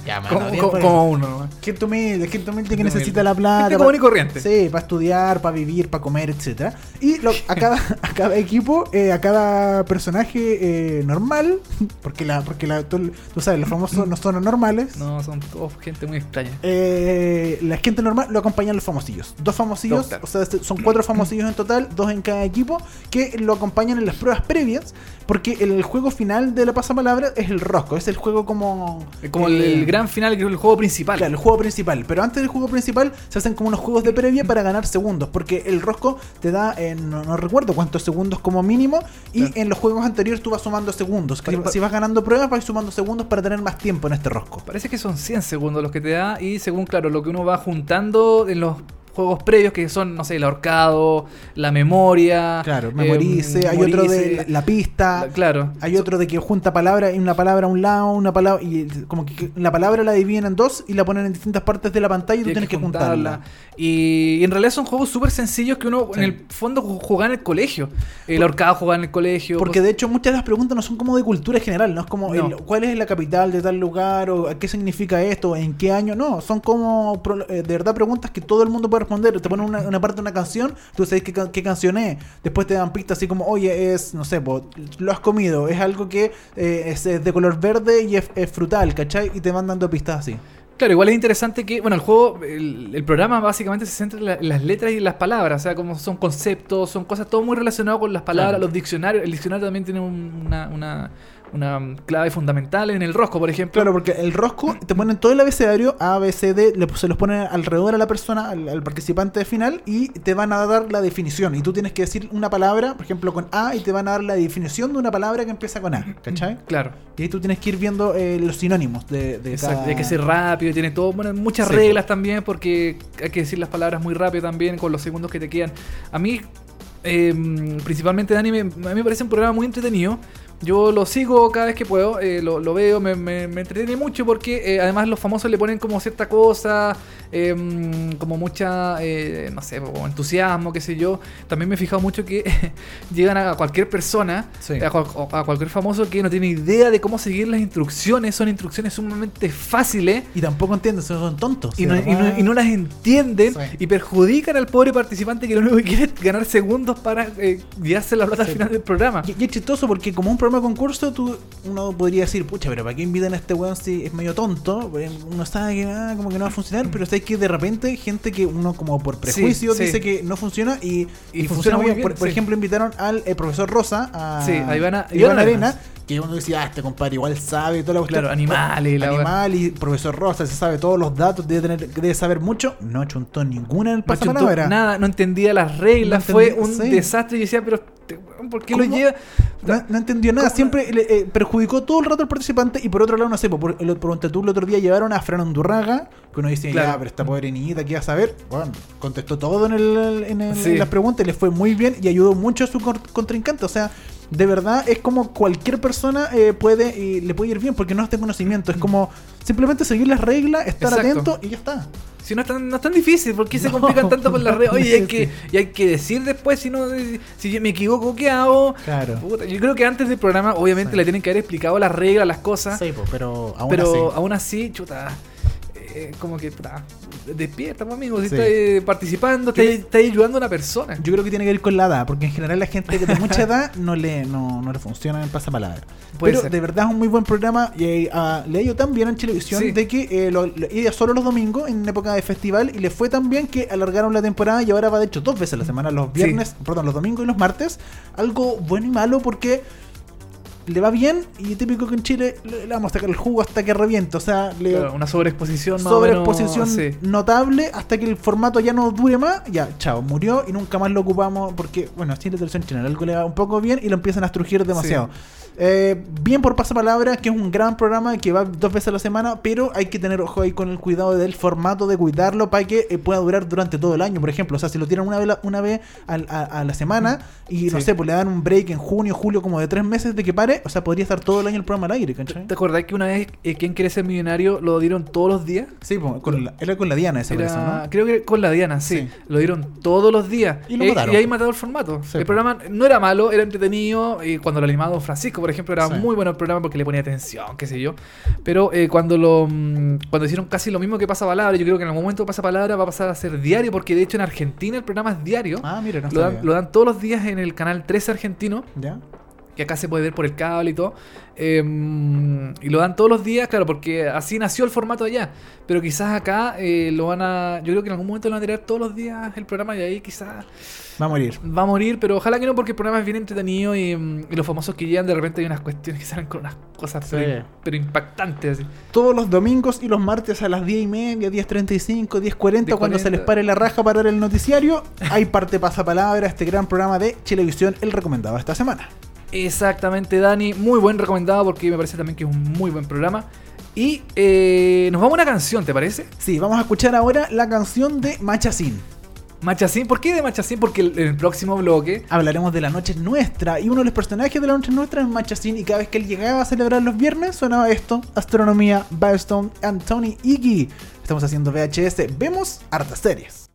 A: Ya, mano,
B: Como,
A: bien
B: como-
A: por eso.
B: como uno, nomás.
A: Gente humilde, gente humilde que
B: Gente
A: necesita
B: humilde.
A: la plata.
B: Gente común y corriente.
A: Sí, para estudiar, para vivir, para comer, etcétera Y lo- a, cada, a cada equipo, eh, a cada personaje eh, normal, porque la, porque la, tú, tú sabes, los famosos no son normales.
B: No, son todos gente muy extraña.
A: Eh, la gente normal lo acompañan los famosillos. Dos famosillos,
B: Dos, claro.
A: o sea, este- son cuatro famosillos en total, dos en cada equipo, que lo acompañan en las pruebas previas, porque el juego final de la pasapalabra es el rosco, es el juego como...
B: Como el,
A: eh,
B: el gran final, que es el juego principal.
A: Claro, el juego principal. Pero antes del juego principal se hacen como unos juegos de previa para ganar segundos. Porque el rosco te da, eh, no, no recuerdo cuántos segundos como mínimo. Y
B: Claro.
A: en los juegos anteriores tú vas sumando segundos. Si vas ganando pruebas, vas sumando segundos para tener más tiempo en este rosco.
B: Parece que son 100 segundos los que te da y según, claro, lo que uno va juntando en los juegos previos que son, no sé, el ahorcado, la memoria.
A: Claro,
B: eh,
A: memorice. hay otro de la, la pista.
B: la- claro.
A: Hay otro de que junta palabras y una palabra a un lado, una palabra. Y como que la palabra la dividen en dos y la ponen en distintas partes de la pantalla y tú tienes que juntarla.
B: Y, y en realidad son juegos súper sencillos que uno
A: Sí.
B: en el fondo ju- jugaba en el colegio. El ahorcado jugaba en el colegio.
A: Porque
B: cosas-
A: de hecho muchas de las preguntas no son como de cultura general, no es como
B: No.
A: el- cuál es la capital de tal lugar o qué significa esto, en qué año, no, son como eh, de verdad preguntas que todo el mundo puede responder. Te ponen una, una parte de una canción, tú sabes qué, qué canción es, después te dan pistas así como, oye, es, no sé, po, lo has comido, es algo que eh, es, de color verde y es, es frutal, ¿cachai? Y te van dando pistas así.
B: Claro, igual es interesante que, bueno, el juego, el, el programa básicamente se centra en, la- en las letras y en las palabras, o sea, como son conceptos, son cosas todo muy relacionado con las palabras,
A: Claro.
B: los diccionarios. El diccionario también tiene un- una, una, una clave fundamental en el rosco, por ejemplo.
A: Claro, porque el rosco te ponen todo el abecedario, A, B, C, D, le- se los ponen alrededor a la persona, al, al participante final, y te van a dar la definición. Y tú tienes que decir una palabra, por ejemplo, con A, y te van a dar la definición de una palabra que empieza con A, ¿cachai?
B: Claro.
A: Y ahí tú tienes que ir viendo eh, los sinónimos de, de
B: Exacto,
A: cada-
B: hay que ser rápido, tiene todo, bueno, muchas
A: Sí,
B: reglas también, porque hay que decir las palabras muy rápido también, con los segundos que te quedan. A mí, eh, principalmente Dani, me, a mí me parece un programa muy entretenido. Yo lo sigo cada vez que puedo, eh, lo, lo veo, me, me- me entretiene mucho porque eh, además los famosos le ponen como cierta cosa, eh, como mucha, eh, no sé, como entusiasmo, qué sé yo. También me he fijado mucho que llegan a cualquier persona,
A: Sí.
B: a, cual- a cualquier famoso que no tiene idea de cómo seguir las instrucciones, son instrucciones sumamente fáciles.
A: Y tampoco entienden, son, son tontos.
B: Y no, y
A: verdad.
B: no- y no las entienden
A: Sí.
B: y perjudican al pobre participante que lo único que quiere es ganar segundos para llevarse la plata final del programa.
A: Y, y es chistoso porque como un programa concurso, tú, uno podría decir, pucha, pero ¿para qué invitan a este weón si es medio tonto? Pues, Uno sabe que ah, como que no va a funcionar, pero sabes que de repente gente que uno como por prejuicio
B: sí.
A: dice que no funciona y,
B: Y
A: y
B: funciona muy bien,
A: por
B: sí.
A: ejemplo, invitaron al eh, profesor Rosa, a,
B: Ivana-
A: Ivana
B: Ivana
A: Arena,
B: Arenas.
A: Que uno decía, ah, este compadre igual sabe toda la cuestión.
B: Claro, animales y la
A: Animal y profesor Rosa, se sabe todos los datos, debe tener, debe saber mucho. No chuntó ninguna en el
B: No
A: pasapalabra.
B: nada, no entendía las reglas,
A: No
B: fue un
A: sí.
B: desastre. Y decía, pero este ¿por qué lo lleva?
A: No, no entendió nada, siempre le, eh, perjudicó todo el rato al participante y por otro lado, no sé, por, por, el- por tú el otro día llevaron a Fran Andurraga, que uno decía,
B: Claro.
A: ya, pero esta pobre niñita, ¿qué iba a saber? Bueno, contestó todo en, el, en, el-
B: Sí.
A: en las preguntas y le fue muy bien y ayudó mucho a su contrincante, o sea... De verdad es como cualquier persona eh, puede y le puede ir bien porque no está conocimiento. Es como simplemente seguir las reglas, estar
B: Exacto.
A: atento y ya está.
B: Si no es tan, no es tan difícil, ¿por qué se complican tanto con las redes? Oye, hay
A: es
B: que, y hay que decir después si no si yo me equivoco, ¿qué hago?
A: Claro.
B: Puta, yo creo que antes del programa, obviamente,
A: Sí.
B: le tienen que haber explicado las reglas, las cosas.
A: Sí, pues, pero aún
B: pero
A: así.
B: aún así, chuta. eh, como que, puta, despierta, pues, amigo. Si
A: Sí.
B: estás eh, participando, estás, estás ayudando a una persona.
A: Yo creo que tiene que ver con la edad, porque en general la gente de mucha edad no le, no, no le funciona en pasapalabra.
B: Puede
A: Pero
B: ser.
A: de verdad es un muy buen programa y ah, le ha ido tan bien en televisión
B: Sí.
A: de que eh, lo, lo- iba solo los domingos en época de festival y le fue tan bien que alargaron la temporada y ahora va de hecho dos veces a la semana, los
B: Sí.
A: viernes, perdón, los domingos y los martes. Algo bueno y malo porque le va bien y típico que en Chile le, le vamos a sacar el jugo hasta que reviente, o sea, le,
B: Claro, una sobreexposición más menos,
A: sobreexposición
B: sí.
A: notable hasta que el formato ya no dure más, ya, chao, murió y nunca más lo ocupamos porque, bueno, así la televisión chilena, algo le va un poco bien y lo empiezan a estrujir demasiado. Eh, bien por pasapalabra, que es un gran programa que va dos veces a la semana, pero hay que tener ojo ahí con el cuidado del formato, de cuidarlo para que eh, pueda durar durante todo el año, por ejemplo. O sea, si lo tiran una vez, una vez a, a la semana y no sé, pues le dan un break en junio, julio, como de tres meses de que pare, o sea, podría estar todo el año el programa al aire, ¿cachai?
B: ¿Te acordás que una vez eh, ¿Quién quiere ser millonario lo dieron todos los días?
A: Sí, con la- era con la Diana esa
B: Era-
A: persona, ¿no?
B: Creo que con la Diana, sí.
A: Sí.
B: Lo dieron todos los días.
A: Y lo
B: Eh,
A: mataron.
B: y ahí matado el formato.
A: Sí,
B: el
A: po.
B: programa no era malo, era entretenido. Y cuando lo animado Francisco, por ejemplo, era
A: Sí.
B: muy bueno el programa porque le ponía atención, qué sé yo. Pero eh, cuando lo mm, cuando hicieron casi lo mismo que Pasa Palabra, yo creo que en algún momento Pasa Palabra va a pasar a ser diario, porque de hecho en Argentina el programa es diario.
A: Ah, mira, no
B: lo, dan, lo dan todos los días en el canal 13 argentino
A: ¿Ya?
B: Que acá se puede ver por el cable y todo. Eh, y lo dan todos los días, claro, porque así nació el formato allá. Pero quizás acá eh, lo van a. Yo creo que en algún momento lo van a tirar todos los días el programa y ahí quizás
A: Va a morir.
B: va a morir. Pero ojalá que no, porque el programa es bien entretenido y, y los famosos que llegan de repente hay unas cuestiones que salen con unas cosas
A: Sí.
B: pero, pero impactantes. Así.
A: Todos los domingos y los martes a las 10 y media, 10.35, 10.40, cuando se les pare la raja para ver el noticiario, hay parte pasapalabra, este gran programa de Televisión, el recomendado esta semana.
B: Exactamente, Dani. Muy buen recomendado porque me parece también que es un muy buen programa. Y eh, nos vamos a una canción, ¿te parece?
A: Sí, vamos a escuchar ahora la canción de Machacín.
B: Machacín, ¿por qué de Machacín? Porque en el próximo bloque
A: Hablaremos de la noche nuestra y uno de los personajes de la noche nuestra es Machacín y cada vez que él llegaba a celebrar los viernes sonaba esto, Astronomía, Biostone, Anthony Iggy. Estamos haciendo VHS, vemos hartas series.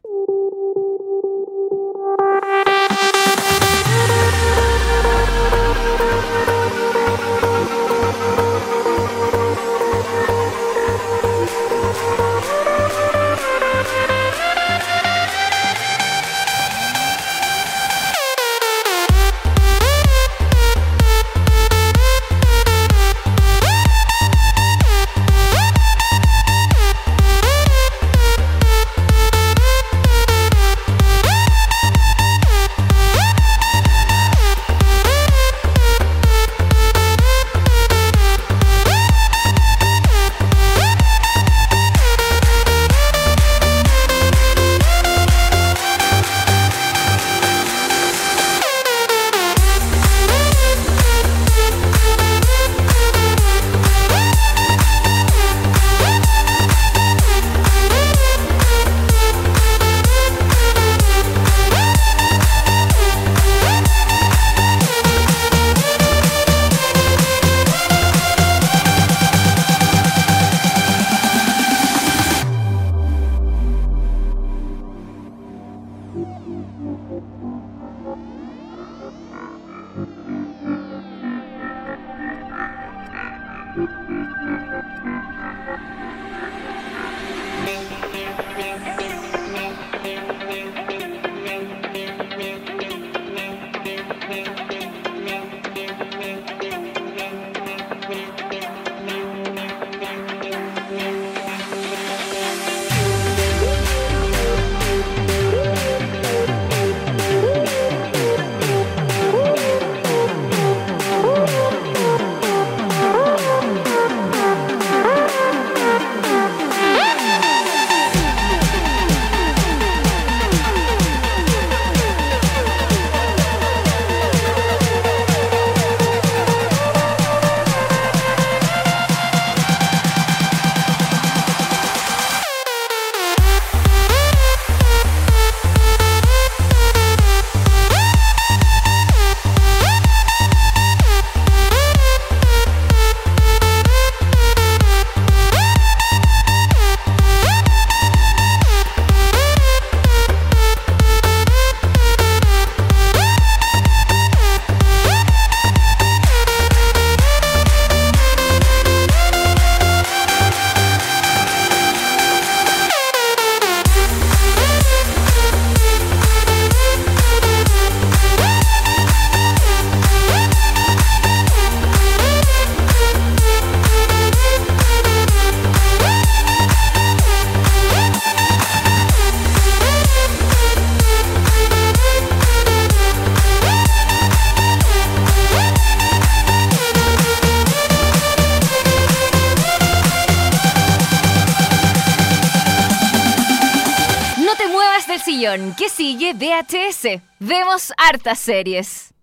C: Hartas series.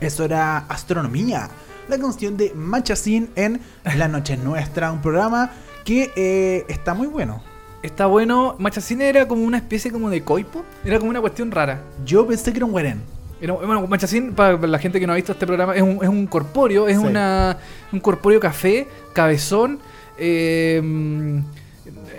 A: Eso era Astronomía, la canción de Machacín en La Noche es Nuestra, un programa que eh, está muy bueno.
B: Está bueno. Machacine era como una especie como de coipo. Era como una cuestión rara.
A: Yo pensé que era un guarén.
B: Bueno, Machacín, para la gente que no ha visto este programa, es un, es un corpóreo, es
A: Sí.
B: una, un corpóreo café, cabezón. eh,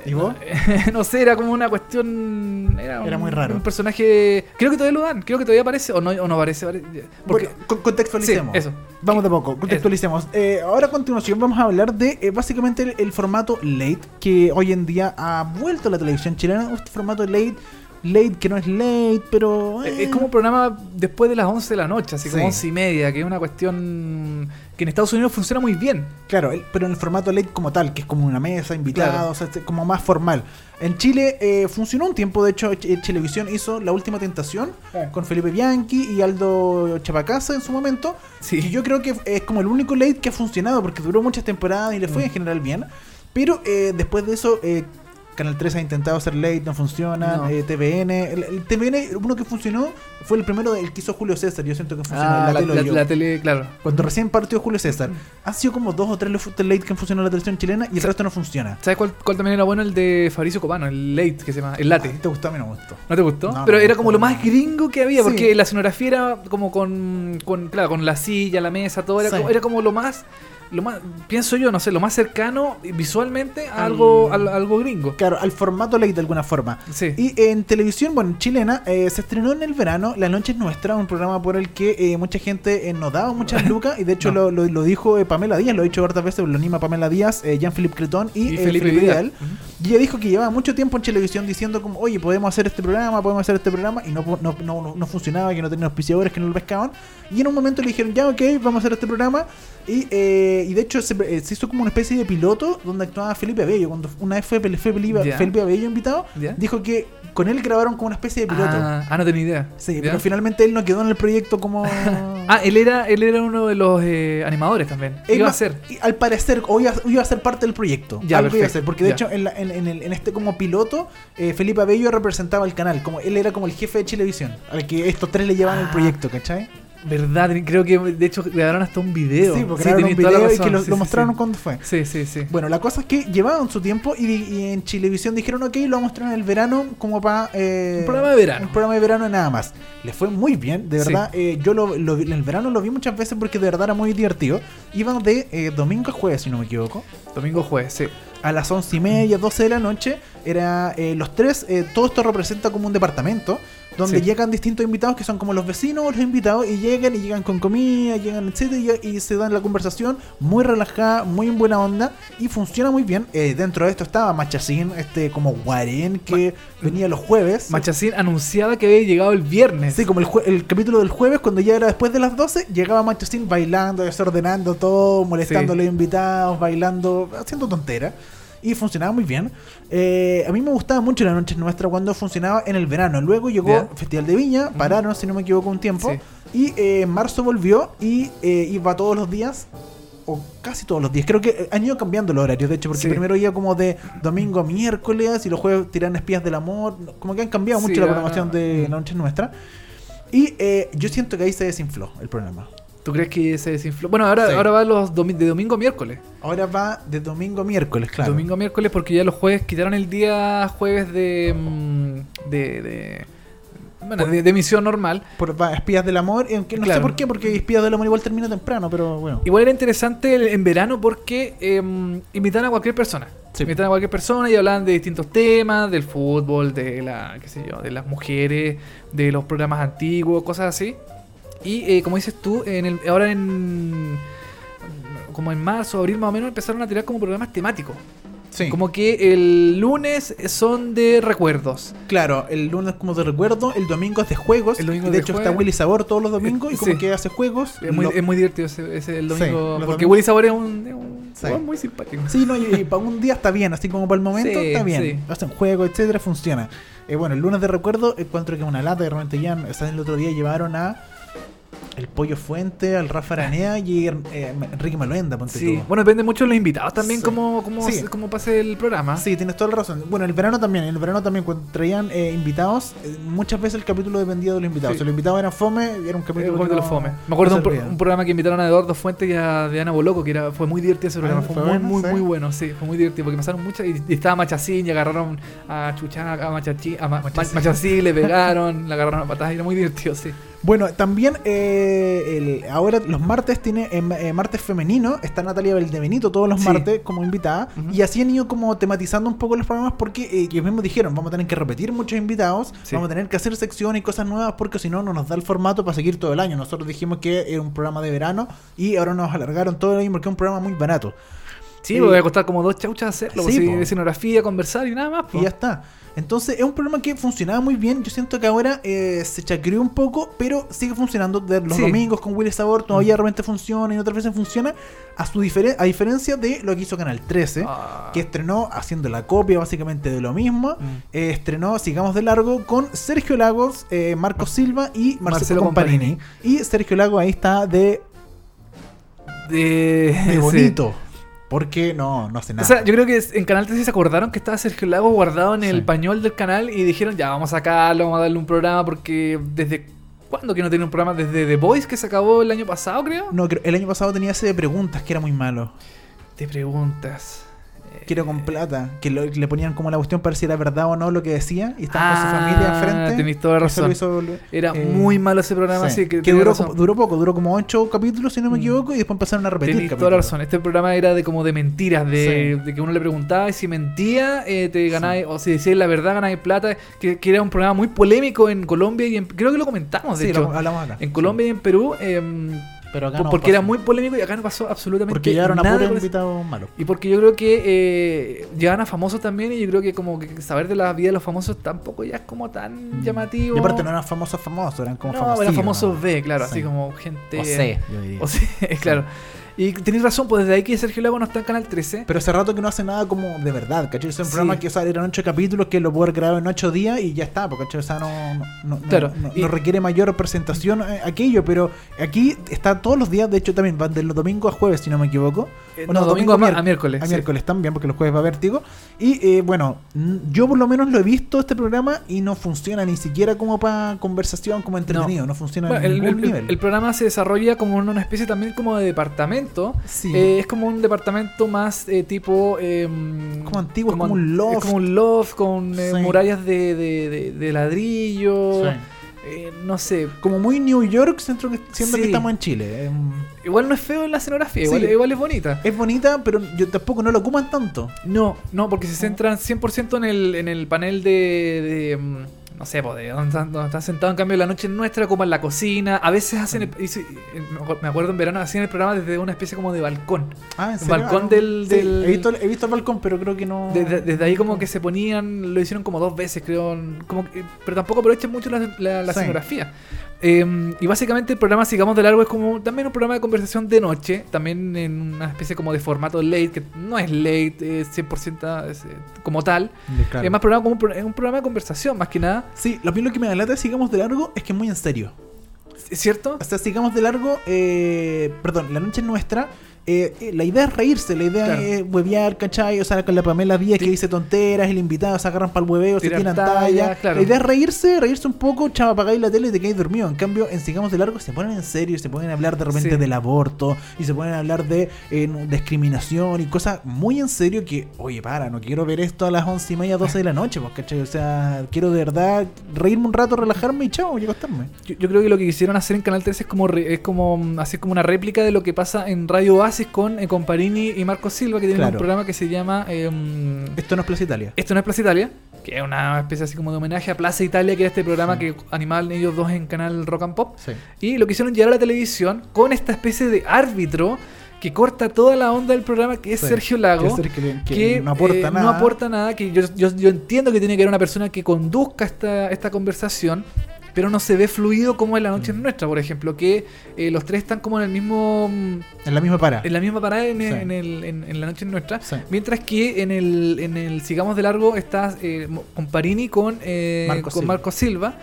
A: ¿Y vos?
B: no sé, era como una cuestión. Era,
A: Era
B: un-
A: muy raro.
B: Un personaje. Creo que todavía lo dan, creo que todavía aparece, o no, o no aparece. apare- Porque,
A: Bueno, contextualicemos.
B: Sí, eso.
A: Vamos de poco, contextualicemos. Eh, ahora a continuación vamos a hablar de eh, básicamente el, el formato late que hoy en día ha vuelto a la televisión chilena. Este formato late, late que no es late, pero... eh,
B: Es como un programa después de las 11 de la noche, así como
A: Sí.
B: 11 y media, que es una cuestión que en Estados Unidos funciona muy bien.
A: Claro, pero en el formato late como tal, que es como una mesa, invitados,
B: Claro.
A: o sea, es como más formal. En Chile eh, funcionó un tiempo, de hecho, Ch- Chilevisión hizo La Última Tentación
B: Ah.
A: con Felipe Bianchi y Aldo Chapacasa en su momento.
B: Sí.
A: Y yo creo que es como el único late que ha funcionado porque duró muchas temporadas y le
B: Mm.
A: fue en general bien. Pero eh, después de eso, eh, Canal 3 ha intentado hacer late, no funciona.
B: No.
A: eh, TVN, el, el TVN, uno que funcionó fue el primero, el que hizo Julio César. Yo siento que funcionó.
B: Ah,
A: la
B: la,
A: tele
B: la-
A: oyó.
B: la tele, claro.
A: Cuando recién partió Julio César, han sido como dos o tres los late que han funcionado en la televisión chilena y el resto no funciona.
B: ¿Sabes cuál, cuál también era bueno? El de Fabricio Copano, el late, que se llama, el late.
A: ¿Te gustó? A mí no me gustó.
B: ¿No te gustó?
A: No,
B: Pero
A: no,
B: era como lo más gringo que había,
A: Sí.
B: porque la escenografía era como con, con, claro, con la silla, la mesa, todo. Era,
A: Sí.
B: como, era como lo más, lo más, pienso yo, no sé, lo más cercano visualmente a
A: Al-
B: algo, al- algo gringo.
A: Claro, al formato late de alguna forma.
B: Sí.
A: Y en televisión, bueno, chilena, eh, se estrenó en el verano La Noche es Nuestra, un programa por el que eh, mucha gente eh, nos daba muchas lucas, y de hecho
B: No.
A: lo, lo- lo dijo eh, Pamela Díaz, lo ha dicho hartas veces, lo anima Pamela Díaz, eh, Jean-Philippe Cretón y,
B: Y
A: eh,
B: Felipe
A: Felipe,
B: Vidal.
A: Vidal. Y ella dijo que llevaba mucho tiempo en televisión diciendo como, oye, podemos hacer este programa, podemos hacer este programa, y no, no, no, no- no funcionaba, que no tenían auspiciadores, que no lo pescaban. Y en un momento le dijeron, ya, ok, vamos a hacer este programa. Y, eh, y de hecho se, eh, se hizo como una especie de piloto donde actuaba Felipe Abello. Cuando una vez fue, fue Felipe,
B: Ya.
A: Felipe Abello invitado,
B: Ya.
A: dijo que con él grabaron como una especie de piloto.
B: Ah, ah, no tenía idea.
A: Sí,
B: ¿Ya?
A: pero finalmente él no quedó en el proyecto como...
B: Ah, él era, él era uno de los eh, animadores también.
A: Él
B: Iba a ser.
A: al parecer, o iba, iba a ser parte del proyecto.
B: Ya,
A: algo iba a ser, porque de hecho en, la- en- en el- en este como piloto, eh, Felipe Abello representaba el canal, como él era como el jefe de Chilevisión, al que estos tres le llevaban el
B: Ah.
A: proyecto, ¿cachai?
B: Verdad, creo que de hecho grabaron hasta un video.
A: Sí, porque grabaron un video y que lo,
B: Sí,
A: lo
B: sí,
A: mostraron
B: sí.
A: cuando fue.
B: Sí, sí, sí.
A: Bueno, la cosa es que llevaban su tiempo y, y en Chilevisión dijeron, ok, lo vamos a mostrar en el verano como para...
B: Un programa de verano.
A: Un programa de verano nada más. Le fue muy bien, de
B: Sí.
A: verdad. eh, yo lo, en el verano lo vi muchas veces porque de verdad era muy divertido. Iban de eh, domingo a jueves, si no me equivoco.
B: Domingo jueves, sí.
A: A las once y media, 12 de la noche, era eh, los tres, eh, todo esto representa como un departamento donde
B: Sí.
A: llegan distintos invitados que son como los vecinos los invitados y llegan y llegan con comida, llegan etcétera y, y se dan la conversación muy relajada, muy en buena onda y funciona muy bien. Eh, dentro de esto estaba Machacín, este como Guarén que venía los jueves.
B: Machacín anunciaba que había llegado el viernes.
A: Sí, como el, el capítulo del jueves, cuando ya era después de las 12, llegaba Machacín bailando, desordenando todo, molestando
B: Sí.
A: a los invitados, bailando, haciendo tonteras. Y funcionaba muy bien. Eh, a mí me gustaba mucho la noche nuestra cuando funcionaba en el verano. Luego llegó
B: Ya.
A: Festival de Viña, pararon, si no me equivoco, un tiempo.
B: Sí.
A: Y eh, en marzo volvió y eh, iba todos los días. O casi todos los días. Creo que han ido cambiando los horarios, de hecho, porque
B: Sí.
A: primero iba como de domingo a miércoles y los jueves tiran espías del amor. Como que han cambiado
B: Sí,
A: mucho la
B: ah,
A: programación de. La Noche Nuestra. Y eh, yo siento que ahí se desinfló el programa.
B: ¿Tú crees que se desinfló? Bueno, ahora,
A: Sí.
B: ahora va los domi- de domingo a miércoles.
A: Ahora va de domingo a miércoles, claro.
B: Domingo a miércoles porque ya los jueves quitaron el día jueves de. mm, de. de bueno, de, de emisión normal.
A: Por va, Espías del Amor, aunque no sé por qué, porque Espías del Amor igual termina temprano, pero bueno.
B: Igual era interesante el- en verano porque eh, invitan a cualquier persona.
A: Sí.
B: Invitan a cualquier persona y hablan de distintos temas, del fútbol, de la, qué sé yo, de las mujeres, de los programas antiguos, cosas así. Y eh, como dices tú, en el, ahora en como en marzo, abril más o menos empezaron a tirar como programas temáticos.
A: Sí.
B: Como que el lunes son de recuerdos.
A: Claro, el lunes como de recuerdo, el domingo es de juegos.
B: El domingo
A: y de
B: de
A: hecho está Willy Sabor todos los domingos y
B: Eh,
A: como
B: sí.
A: que hace juegos.
B: Es muy,
A: Lo-
B: es muy divertido ese, ese el domingo. porque. Willy Sabor es un, es un jugador muy simpático.
A: Sí, no, y, para un día está bien, así como para el momento está bien.
B: sí.
A: Hacen juegos, etcétera, funciona. Eh, bueno, el lunes de recuerdo encuentro que es una lata, de repente ya, o sea, el otro día llevaron a el Pollo Fuente, al Rafa Aranea y eh, Enrique Maluenda, ponte
B: Sí,
A: tú.
B: bueno, depende mucho de los invitados también,
A: Sí.
B: cómo, cómo,
A: Sí.
B: cómo pase el programa.
A: Sí, tienes toda la razón. Bueno, en el verano también, en el verano también, cuando traían eh, invitados, eh, muchas veces el capítulo dependía de los invitados.
B: Sí.
A: Si los invitados eran fome, era un
B: Eh,
A: capítulo que
B: los
A: no-
B: fome. Me acuerdo
A: no
B: un, pro-
A: servía.
B: un programa que invitaron a Eduardo Fuentes y a Diana Boloco, que era, fue muy divertido ese programa.
A: Ah,
B: fue,
A: fue
B: muy,
A: bueno,
B: muy,
A: sí.
B: muy bueno, sí, fue muy divertido porque pasaron muchas. Y, y estaba Machacín y agarraron a Chuchá, a Machachín, a Ma-
A: Machacín.
B: Machacín, le pegaron, le agarraron a patadas y era muy divertido, sí.
A: Bueno, también eh, el- ahora los martes tiene eh, eh, martes femenino, está Natalia Valdebenito todos los
B: Sí.
A: martes como invitada y así han ido como tematizando un poco los programas porque eh, ellos mismos dijeron, vamos a tener que repetir muchos invitados,
B: Sí.
A: vamos a tener que hacer secciones y cosas nuevas porque si no no nos da el formato para seguir todo el año. Nosotros dijimos que era un programa de verano y ahora nos alargaron todo el año porque es un programa muy barato.
B: Sí,
A: Eh,
B: porque va a costar como dos chauchas hacerlo,
A: sí,
B: pues, sí, de escenografía, conversar y nada más. po.
A: Y ya está. Entonces es un programa que funcionaba muy bien. Yo siento que ahora eh, se chacreó un poco, pero sigue funcionando. De los
B: Sí.
A: domingos con Willy Sabor todavía de repente funciona y otras veces funciona. A, su difere- a diferencia de lo que hizo Canal 13,
B: Ah.
A: que estrenó haciendo la copia básicamente de lo mismo.
B: Mm.
A: eh, estrenó Sigamos de Largo con Sergio Lagos, eh, Marco Silva y Marcelo,
B: Marcelo
A: Comparini. Y Sergio Lagos ahí está de,
B: De,
A: de
B: sí.
A: Porque no, no hace
B: O
A: nada.
B: sea, yo creo que en Canal 13 se acordaron que estaba Sergio Lago guardado en el
A: Sí.
B: pañol del canal y dijeron, ya, vamos a sacarlo, vamos a darle un programa porque desde... ¿Cuándo que no tiene un programa? Desde The Voice que se acabó el año pasado, creo.
A: no, creo- el año pasado tenía ese de preguntas que era muy malo.
B: Te preguntas.
A: Que era con plata, que lo- le ponían como la cuestión para ver si era verdad o no lo que decía, y estaba con su
B: Ah,
A: familia enfrente.
B: tenés toda razón.
A: hizo
B: Era
A: eh,
B: muy malo ese programa,
A: sí,
B: así que,
A: que duró, como- duró poco, duró como ocho capítulos, si no me
B: Mm.
A: equivoco, y después empezaron a repetir.
B: Tenés toda la razón. Este programa era de como de mentiras, de,
A: Sí.
B: de que uno le preguntaba y si mentía, eh, te ganáis, o si decías la verdad, ganáis plata. Que, que era un programa muy polémico en Colombia y en, creo que lo comentamos, de
A: Sí,
B: hecho.
A: lo hablamos acá.
B: En Colombia y en Perú,
A: Sí. Pero acá no
B: porque
A: pasó.
B: era muy polémico y acá no pasó absolutamente
A: Porque llegaron a
B: nada
A: invitados malos.
B: Y porque yo creo que eh, llegan a famosos también y yo creo que como que saber de la vida de los famosos tampoco ya es como tan llamativo.
A: Y aparte no eran famosos famosos, eran como
B: no,
A: famosos.
B: eran famosos B, claro,
A: Sí.
B: así como gente...
A: O C, yo diría.
B: O C, claro. Y tenéis razón, pues desde ahí que Sergio Lago no está en Canal 13.
A: Pero hace rato que no hace nada como de verdad, ¿cachai? Es un
B: Sí.
A: programa que o sea, eran ocho capítulos que lo puedo haber grabado en ocho días y ya está, porque ¿cachai? O sea, no, no, no-
B: Claro,
A: no-
B: y-
A: no requiere mayor presentación eh, aquello, pero aquí está todos los días, de hecho también van de los domingos a jueves, si no me equivoco.
B: Eh,
A: O
B: no, domingo a, a miércoles.
A: A
B: sí.
A: miércoles también, porque los jueves va vértigo. Y eh, bueno, yo por lo menos lo he visto este programa y no funciona ni siquiera como para conversación, como entretenido, no, funciona
B: Bueno,
A: en
B: el,
A: ningún
B: el- el-
A: nivel.
B: el programa se desarrolla como una especie también como de departamento.
A: Sí.
B: Eh, es como un departamento más eh, tipo... em,
A: Como antiguo, es como un
B: es
A: loft.
B: como un loft con eh,
A: Sí.
B: murallas de, de, de- de ladrillo.
A: Sí.
B: eh, no sé.
A: Como muy New York, siento
B: Sí.
A: que estamos en Chile. Em,
B: Igual no es feo en la escenografía, igual,
A: Sí.
B: igual es bonita.
A: Es bonita, pero yo tampoco no lo ocupan tanto.
B: No, no, porque se centran 100% en el, en el panel de, de, mm, no sé, pues, de donde están, sentados en cambio la noche nuestra, como en la cocina. A veces hacen, el- eh, me acuer- me acuerdo en verano, hacían el programa desde una especie como de balcón.
A: Ah,
B: El balcón del-
A: Sí,
B: del-
A: He, visto, he visto el balcón, pero creo que no.
B: Desde, desde ahí como que se ponían, lo hicieron como dos veces, creo, como que- pero tampoco aprovechan mucho la, la- la
A: Sí.
B: escenografía. Eh, y básicamente el programa Sigamos de Largo es como también un programa de conversación de noche, también en una especie como de formato late, que no es late, es 100% es, eh, como tal.
A: Claro.
B: Es más programa como un, es un programa de conversación, más que nada.
A: Sí, lo, lo que me da lata de sigamos de largo es que es muy en serio.
B: ¿Es cierto?
A: O sea, sigamos de largo, eh, perdón, la noche es nuestra. Eh, eh, la idea es reírse, la idea
B: Claro.
A: es huevear, ¿cachai? O sea, con la Pamela Díaz que dice tonteras, el invitado se agarran para el hueveo, se tiran
B: talla,
A: talla.
B: claro.
A: La idea es reírse, reírse un poco, chava, apagáis la tele y te quedáis dormido. En cambio, en Sigamos de Largo se ponen en serio y se ponen a hablar de repente
B: Sí.
A: del aborto y se ponen a hablar de eh, discriminación y cosas muy en serio que, oye, para, no quiero ver esto a las once y media, 12 de la noche, pues, ¿cachai? O sea, quiero de verdad reírme un rato, relajarme y chao, y acostarme.
B: Yo, yo creo que lo que quisieron hacer en Canal 13 es como, re- es como mm, hacer como una réplica de lo que pasa en Radio Con eh, Comparini y Marco Silva, que tienen
A: Claro.
B: un programa que se llama... eh,
A: Esto no es Plaza Italia.
B: Esto no es Plaza Italia, que es una especie así como de homenaje a Plaza Italia, que era este programa que animaban ellos dos en Canal Rock and Pop.
A: Sí.
B: Y lo quisieron llevar a la televisión con esta especie de árbitro que corta toda la onda del programa, que es
A: Sí.
B: Sergio Lago.
A: Que que- que
B: que,
A: no aporta
B: eh,
A: nada.
B: No aporta nada, que yo, yo, yo entiendo que tiene que haber una persona que conduzca esta, esta conversación, pero no se ve fluido como en La Noche es Nuestra, por ejemplo, que eh, los tres están como en el mismo... mm,
A: En la misma para.
B: En la misma parada en,
A: Sí.
B: en el- en- en La Noche es Nuestra.
A: Sí.
B: Mientras que en el, en el Sigamos de Largo está eh, Mo- con Parini con, eh,
A: Marco
B: con
A: Silva.
B: Marco Silva.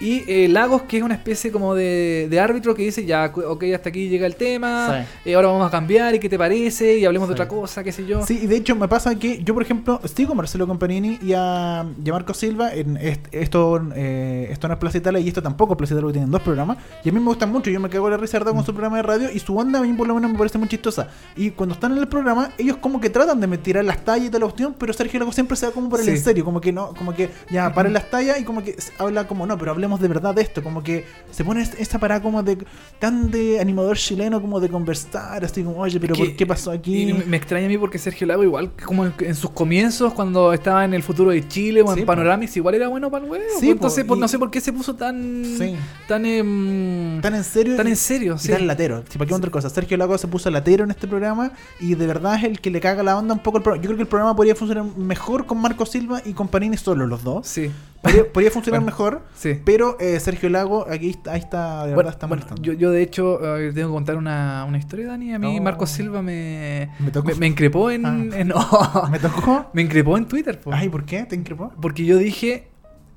B: Y eh, Lagos, que es una especie como de, de árbitro que dice, ya, ok, hasta aquí llega el tema,
A: Sí.
B: eh, ahora vamos a cambiar, ¿y qué te parece? Y hablemos de
A: Sí.
B: otra cosa, qué sé yo.
A: Sí, y de hecho me pasa que yo, por ejemplo, sigo a Marcelo Compagnini y a, y a Marco Silva en est- esto, eh, esto no es Plaza Italia y esto tampoco es Plaza Italia, porque tienen dos programas. Y a mí me gustan mucho, yo me cago en la risa de con su programa de radio y su onda a mí por lo menos me parece muy chistosa. Y cuando están en el programa, ellos como que tratan de tirar las tallas y toda la cuestión, pero Sergio Lago siempre se va como por el
B: Sí.
A: en serio, como que no, como que ya paren las tallas y como que habla como no, pero hablemos de verdad de esto, como que se pone es- esta parada como de tan de animador chileno como de conversar, así como, oye, pero
B: Que-
A: ¿por qué pasó aquí?
B: Y me, extraña a mí porque Sergio Lago, igual como en, en sus comienzos, cuando estaba en el futuro de Chile o en
A: Sí, po.
B: Panoramics, igual era bueno para el huevo.
A: Sí,
B: pues, entonces,
A: po,
B: pues,
A: y-
B: no sé por qué se puso tan.
A: Sí.
B: Tan. em,
A: tan en serio
B: tan en serio,
A: y tan latero. Si para qué otra cosa. Sergio Lago se puso latero en este programa y de verdad es el que le caga la onda un poco el programa. Yo creo que el programa podría funcionar mejor con Marco Silva y con Panini solo los dos.
B: Sí.
A: Podría, podría funcionar
B: Bueno,
A: mejor,
B: Sí.
A: pero eh, Sergio Lago aquí está, ahí está, de verdad
B: Bueno,
A: está
B: bueno, yo, yo de hecho eh, tengo que contar una, una historia, Dani. A mí
A: Oh.
B: Marco Silva me,
A: Me tocó.
B: me, me increpó en...
A: Ah.
B: en- oh,
A: ¿Me tocó?
B: me increpó en Twitter. po.
A: Ay, ¿por qué? ¿Te increpó?
B: Porque yo dije,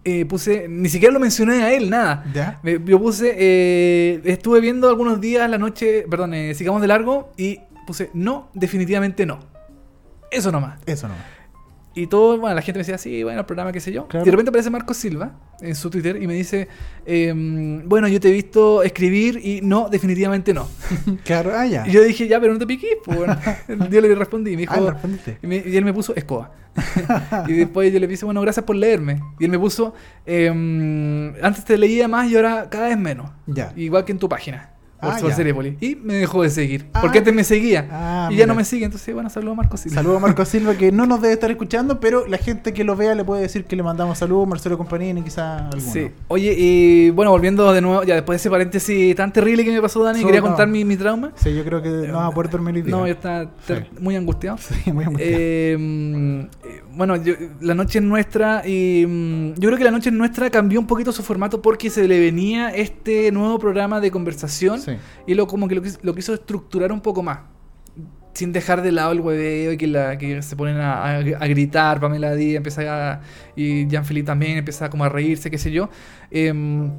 B: eh, puse, ni siquiera lo mencioné a él, nada.
A: ¿Ya?
B: Me- yo puse, eh, estuve viendo algunos días la noche, perdón, eh, sigamos de largo y puse, no, definitivamente no. Eso nomás.
A: Eso no.
B: Y todo, bueno, la gente me decía, sí, bueno, el programa, qué sé yo.
A: Claro.
B: Y de repente aparece Marco Silva en su Twitter y me dice, em, bueno, yo te he visto escribir y no, definitivamente no.
A: Claro, ah, ya.
B: Y yo dije, ya, pero no te piques, pues bueno. Yo le respondí y me dijo,
A: Ah,
B: y, me- y él me puso escoba. y después yo le dije, bueno, gracias por leerme. Y él me puso, em, antes te leía más y ahora cada vez menos.
A: Ya.
B: Igual que en tu página. Por,
A: Ah.
B: Y me dejó de seguir.
A: Ah.
B: porque antes me seguía.
A: Ah,
B: y ya no me sigue. Entonces, bueno, saludos a Marco Silva.
A: Saludos a Marco Silva que no nos debe estar escuchando, pero la gente que lo vea le puede decir que le mandamos saludos, Marcelo Compañini, quizá alguno.
B: Sí. Oye, y bueno, volviendo de nuevo, ya después de ese paréntesis tan terrible que me pasó, Dani,
A: So,
B: quería
A: no.
B: contar mi, mi trauma.
A: Sí, yo creo que no va a poder dormir hoy día.
B: No, yo estaba
A: Sí.
B: muy angustiado.
A: Sí, muy angustiado.
B: Eh, mm, eh, bueno, yo- la noche es nuestra y mm, yo creo que la noche es nuestra cambió un poquito su formato porque se le venía este nuevo programa de conversación
A: Sí.
B: Y lo como que lo, lo quiso estructurar un poco más. Sin dejar de lado el hueveo y que, la, que se ponen a gritar, Pamela Díaz empieza a, y Jean-Philippe también empieza como a reírse, qué sé yo. Em,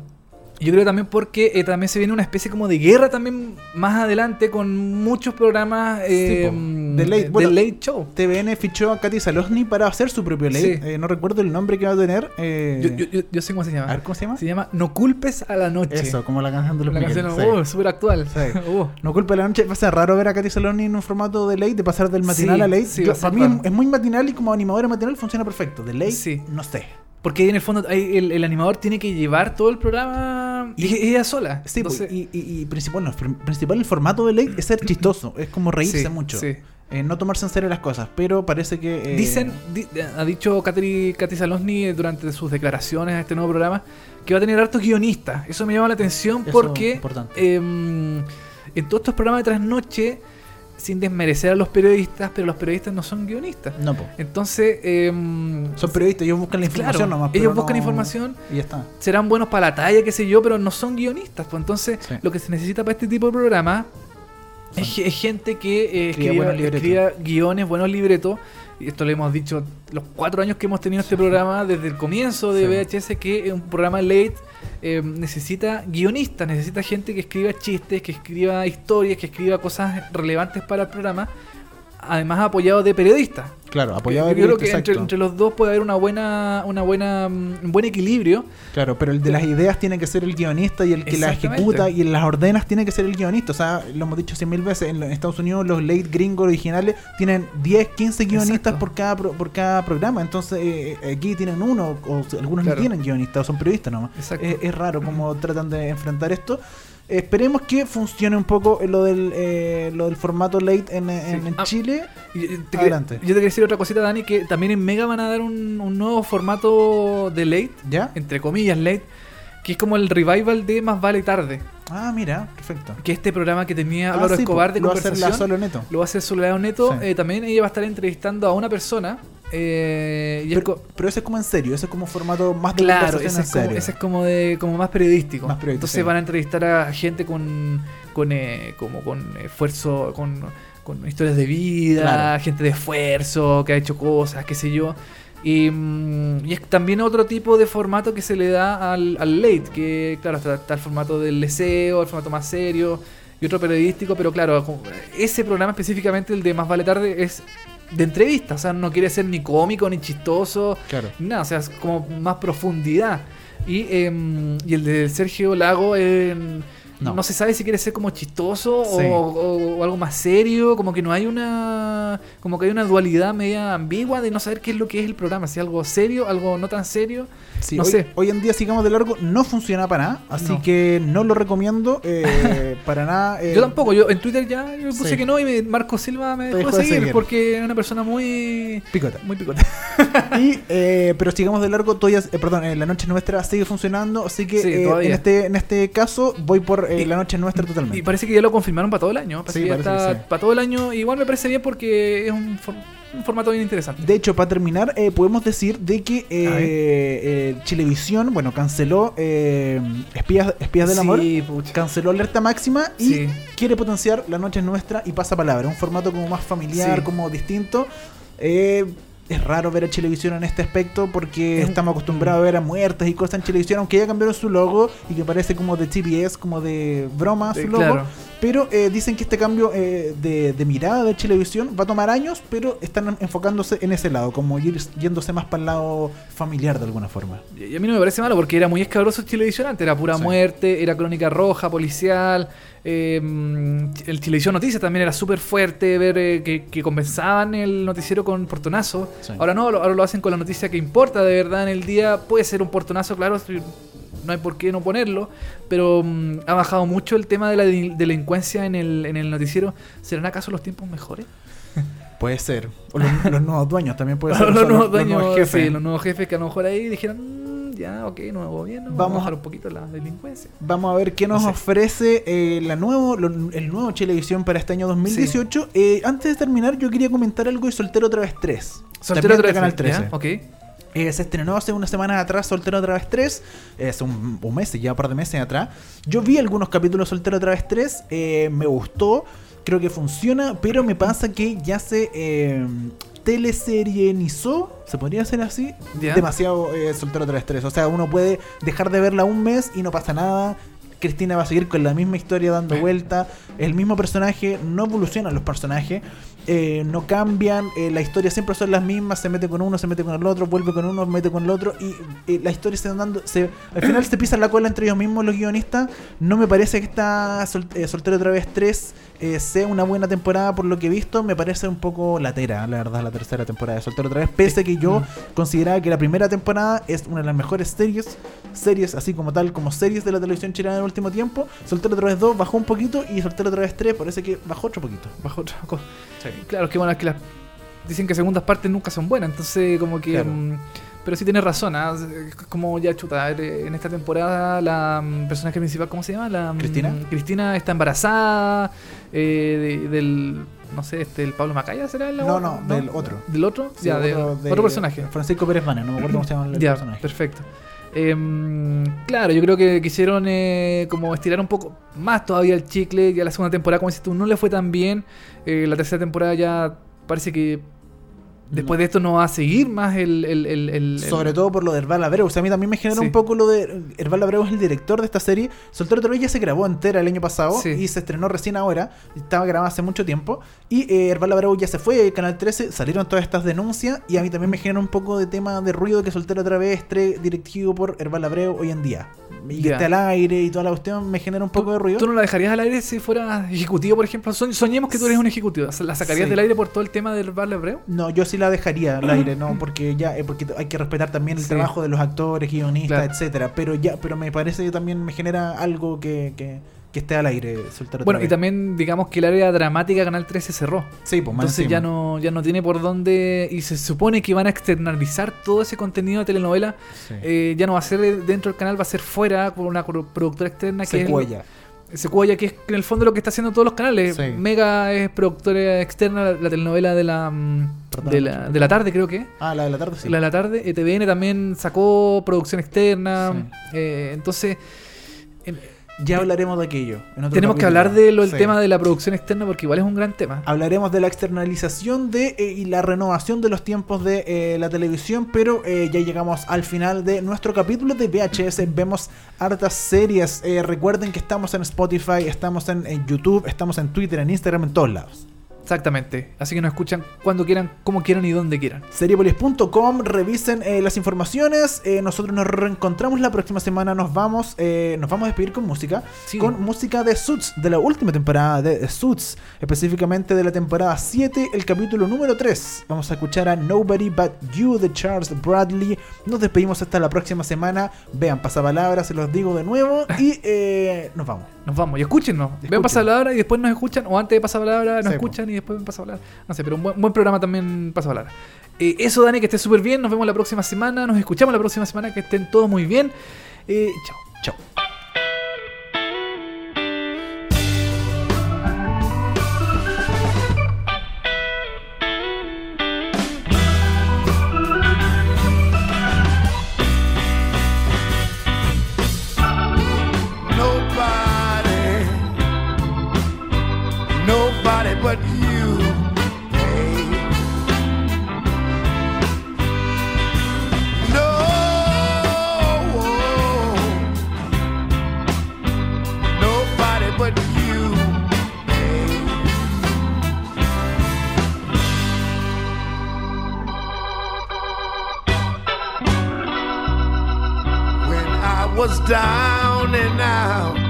B: yo creo también porque eh, también se viene una especie como de guerra también más adelante con muchos programas
A: Sí,
B: em,
A: The Late-
B: de
A: bueno,
B: late show.
A: TVN fichó a Katy Salosny para hacer su propio late.
B: Sí.
A: Eh, no recuerdo el nombre que va a tener. eh,
B: Yo, yo, yo, yo sé cómo se llama.
A: a ver, ¿cómo se llama?
B: Se llama No culpes a la noche.
A: Eso, como la canción de los
B: La
A: Miguel,
B: canción,
A: sí.
B: uh, súper actual.
A: Sí.
B: Uh.
A: No culpa de la noche, va a ser raro ver a Katy Saloni en un formato de late, de pasar del matinal
B: Sí,
A: a late.
B: sí, a
A: para mí es- es muy matinal y como animadora matinal funciona perfecto. De late,
B: Sí.
A: no sé.
B: Porque ahí en el fondo el, el animador tiene que llevar todo el programa y, ella sola.
A: Sí, pues,
B: Entonces,
A: y, y, y principal, no, pr- principal el formato de late es ser chistoso, es como reírse
B: sí,
A: mucho.
B: sí.
A: Eh, no tomarse en serio las cosas, pero parece que... eh,
B: Dicen, di- ha dicho Katy, Katy Salosny eh, durante sus declaraciones a este nuevo programa que va a tener hartos guionistas. Eso me llama la atención
A: Eso
B: porque em, en todos estos programas de trasnoche, sin desmerecer a los periodistas, pero los periodistas no son guionistas.
A: No, po.
B: Entonces, em,
A: Son periodistas, ellos buscan la
B: Claro,
A: información nomás.
B: ellos buscan
A: no-
B: información.
A: Y ya está.
B: serán buenos para la talla, qué sé yo, pero no son guionistas. Pues entonces,
A: Sí.
B: lo que se necesita para este tipo de programa es, ge- es gente que eh,
A: Escriba buenos
B: escriba guiones, buenos libretos. Y esto lo hemos dicho los cuatro años que hemos tenido este programa, desde el comienzo de
A: Sí.
B: VHS, que un programa late. eh, necesita guionistas, necesita gente que escriba chistes, que escriba historias, que escriba cosas relevantes para el programa, además apoyado de periodistas.
A: Claro, apoyado
B: Yo
A: de
B: creo que
A: periodistas,
B: entre, los dos puede haber una buena, una buena, mm, un buen equilibrio.
A: Claro, pero el de las ideas tiene que ser el guionista y el que las
B: Exactamente.
A: ejecuta y las ordenas tiene que ser el guionista. O sea, lo hemos dicho cien mil veces, en, Estados Unidos los late gringos originales tienen 10, 15 guionistas
B: Exacto.
A: por cada por cada programa. Entonces eh, aquí tienen uno o algunos
B: Claro.
A: no tienen guionistas o son periodistas nomás.
B: Exacto.
A: Es, es raro cómo tratan de enfrentar esto. Esperemos que funcione un poco lo del, eh, lo del formato late en, en-
B: Sí.
A: en
B: Ah,
A: Chile.
B: Y, eh, te
A: Adelante.
B: yo te quería decir otra cosita, Dani, que también en Mega van a dar un, un nuevo formato de late,
A: ¿Ya?
B: entre comillas late, que es como el revival de Más Vale Tarde,
A: Ah, mira, perfecto.
B: que este programa que tenía
A: Ah,
B: Álvaro
A: sí,
B: Escobar de
A: lo va a hacer la
B: conversación,
A: solo neto.
B: lo va a hacer Soledad Neto,
A: Sí.
B: eh, también ella va a estar entrevistando a una persona, eh, y es
A: Pero, pero ese es como en serio, ese es como formato más de
B: Claro, ese es, como, ese es como de como más periodístico.
A: Más periodístico,
B: Entonces
A: sí.
B: van a entrevistar a gente con con eh, como con esfuerzo, con, con historias de vida,
A: Claro.
B: gente de esfuerzo que ha hecho cosas, qué sé yo. Y, mm, y es también otro tipo de formato que se le da al, al late, que claro, está, está el formato del leseo, el formato más serio y otro periodístico, pero claro, ese programa específicamente, el de Más Vale Tarde, es de entrevista, o sea, no quiere ser ni cómico ni chistoso,
A: Claro.
B: nada, o sea, es como más profundidad. Y, em, y el de Sergio Lago, em,
A: No.
B: no. se sabe si quiere ser como chistoso o-
A: Sí.
B: o, o algo más serio, como que no hay una como que hay una dualidad media ambigua de no saber qué es lo que es el programa, si algo serio, algo no tan serio.
A: Sí,
B: no
A: hoy,
B: sé.
A: hoy en día sigamos de largo no funciona para nada, así
B: No.
A: que no lo recomiendo eh, para nada. eh,
B: Yo tampoco, yo en Twitter ya yo puse
A: Sí.
B: que no y me- Marco Silva me dejó
A: dejó
B: de
A: de
B: seguir porque es una persona muy
A: Picota.
B: muy picota.
A: Y, eh, pero sigamos de largo, todavía, eh, perdón, eh, la noche nuestra sigue funcionando, así que en este en este caso voy por eh,
B: Y-
A: la noche nuestra totalmente.
B: Y parece que ya lo confirmaron para todo el año. Parece
A: Sí,
B: que ya
A: parece
B: está
A: que sí.
B: para todo el año. Igual me parece bien porque es un, for- un formato bien interesante.
A: De hecho, para terminar, eh, podemos decir de que eh, eh, Chilevisión, bueno, canceló eh, Espías, Espías del Amor,
B: pucha.
A: canceló Alerta Máxima y quiere potenciar La Noche es Nuestra y Pasa Palabra, un formato como más familiar, como distinto. Eh, es raro ver a Chilevisión en este aspecto porque estamos acostumbrados a ver a muertes y cosas en Chilevisión, aunque ya cambiaron su logo y que parece como de TBS, como de broma su logo.
B: claro.
A: Pero eh, dicen que este cambio eh, de, de mirada de Chilevisión va a tomar años, pero están enfocándose en ese lado, como ir yéndose más para el lado familiar de alguna forma.
B: Y a mí no me parece malo porque era muy escabroso Chilevisión antes. Era pura
A: Sí.
B: muerte, era crónica roja, policial. eh, el Chilevisión Noticias también era súper fuerte. Ver eh, que, que compensaban el noticiero con portonazo.
A: Sí.
B: Ahora no, ahora lo hacen con la noticia que importa de verdad en el día. Puede ser un portonazo, claro. No hay por qué no ponerlo. Pero mm, ha bajado mucho el tema de la de- delincuencia en el, en el noticiero. ¿Serán acaso los tiempos mejores?
A: Puede ser. O los, los nuevos dueños también puede ser.
B: los, nuevos dueños,
A: jefes.
B: sí, los nuevos jefes que a lo mejor ahí dijeron, "Mm, ya, ok, nuevo gobierno, vamos,
A: Vamos
B: a bajar un poquito la delincuencia.
A: Vamos a ver qué nos
B: No sé.
A: ofrece eh, la nuevo, lo- el nuevo Chilevisión para este año 2018. Eh, antes de terminar, yo quería comentar algo de Soltero otra vez 3.
B: Soltero otra
A: Canal
B: vez,
A: 13.
B: ¿ya? Ok.
A: Eh, se estrenó hace unas semanas atrás Soltero otra vez 3, eh, hace un, un mes, ya un par de meses atrás. Yo vi algunos capítulos de Soltero otra vez 3, eh, me gustó, creo que funciona, pero me pasa que ya se eh, teleserienizó, se podría hacer así, demasiado eh, Soltero otra vez 3. O sea, uno puede dejar de verla un mes y no pasa nada. Cristina va a seguir con la misma historia dando vuelta. El mismo personaje, no evolucionan los personajes, eh, no cambian. eh, la historia siempre son las mismas. Se mete con uno, se mete con el otro, vuelve con uno, mete con el otro. Y eh, la historia se dando. Se, al final se pisan la cola entre ellos mismos los guionistas. No me parece que esta sol- eh, Soltero otra vez 3 eh, sea una buena temporada por lo que he visto. Me parece un poco latera, la verdad, la tercera temporada de Soltero otra vez. Pese que yo consideraba que la primera temporada es una de las mejores series, series así como tal, como series de la televisión chilena en el último tiempo. Soltero otra vez 2 bajó un poquito y Soltero otra vez 3 parece que bajó otro poquito.
B: Bajo otra cosa. Claro, es que bueno, es que las dicen que segundas partes nunca son buenas, entonces como que
A: Claro.
B: mm, pero sí tienes razón. Es como ya chuta, eh, en esta temporada la mm, personaje principal, ¿cómo se llama? La, mm,
A: ¿Cristina?
B: Cristina está embarazada eh, de- del no sé, este el Pablo Macaya será el
A: No, no, del otro.
B: ¿Del otro?
A: Sí,
B: ya, de,
A: de
B: otro personaje.
A: Francisco Pérez Vane, no me acuerdo cómo se llama el
B: Ya,
A: personaje.
B: perfecto. Em, claro, yo creo que quisieron eh, como estirar un poco más todavía el chicle. Ya la segunda temporada, como dices tú, no le fue tan bien. Eh, la tercera temporada ya parece que después de esto no va a seguir más el... el, el- el- el-
A: Sobre todo por lo de Herbal Abreu. O sea, a mí también me genera
B: Sí.
A: un poco lo de. Herbal Abreu es el director de esta serie. Soltero otra vez ya se grabó entera el año pasado
B: Sí.
A: y se estrenó recién ahora. Estaba grabada hace mucho tiempo. Y eh, Herbal Abreu ya se fue de Canal 13. Salieron todas estas denuncias. Y a mí también me genera un poco de tema de ruido que Soltero otra vez esté directivo por Herbal Abreu hoy en día. Y que
B: Ya.
A: esté al aire y toda la cuestión me genera un poco de ruido.
B: ¿Tú no la dejarías al aire si fuera ejecutivo, por ejemplo? Soñ- soñemos que tú eres un ejecutivo. ¿La sacarías
A: Sí.
B: del aire por todo el tema del Bar Hebreo?
A: No, yo sí la dejaría al aire, no, porque ya, eh, porque hay que respetar también el
B: Sí.
A: trabajo de los actores, guionistas,
B: Claro.
A: etcétera. Pero ya, pero me parece que también me genera algo que, que, que esté al aire, soltar
B: Bueno, y también digamos que el área dramática Canal 13 cerró.
A: Sí, pues más
B: Entonces
A: encima.
B: ya no, ya no tiene por dónde. Y se supone que van a externalizar todo ese contenido de telenovela.
A: Sí.
B: Eh, ya no va a ser dentro del canal, va a ser fuera por una pro- productora externa que
A: Secuoya.
B: es. Secuoya, que es en el fondo lo que está haciendo todos los canales.
A: Sí.
B: Mega es productora externa, la, la telenovela de la, mm, de la, de la tarde, creo que.
A: Ah, la de la tarde, sí.
B: La de la tarde. Eh, TVN también sacó producción externa.
A: Sí.
B: eh, entonces.
A: Ya hablaremos de aquello. en otro
B: Tenemos que hablar del
A: Sí.
B: tema de la producción externa porque igual es un gran tema.
A: Hablaremos de la externalización de eh, y la renovación de los tiempos de eh, la televisión, pero eh, ya llegamos al final de nuestro capítulo de VHS. Vemos hartas series. Eh, recuerden que estamos en Spotify, estamos en, en YouTube, estamos en Twitter, en Instagram, en todos lados.
B: Exactamente. Así que nos escuchan cuando quieran, como quieran y donde quieran.
A: Seriepolis.com, revisen eh, las informaciones. eh, nosotros nos reencontramos la próxima semana. Nos vamos, eh, nos vamos a despedir con música.
B: Sí.
A: Con música de Suits, de la última temporada de Suits, específicamente de la temporada 7, el capítulo número 3. Vamos a escuchar a Nobody But You de Charles Bradley. Nos despedimos hasta la próxima semana. Vean, pasapalabra, se los digo de nuevo. Y eh, nos vamos.
B: Nos vamos y escúchenos. Ven
A: Escuchen.
B: pasar palabra y después nos escuchan. O antes de pasar palabra nos
A: Sí, po.
B: escuchan y después ven pasar palabra. No sé, pero un buen, buen programa también pasa palabra. Eh, eso, Dani, que esté súper bien. Nos vemos la próxima semana. Nos escuchamos la próxima semana. Que estén todos muy bien. Eh, chao.
A: Chao.
E: Was down and out.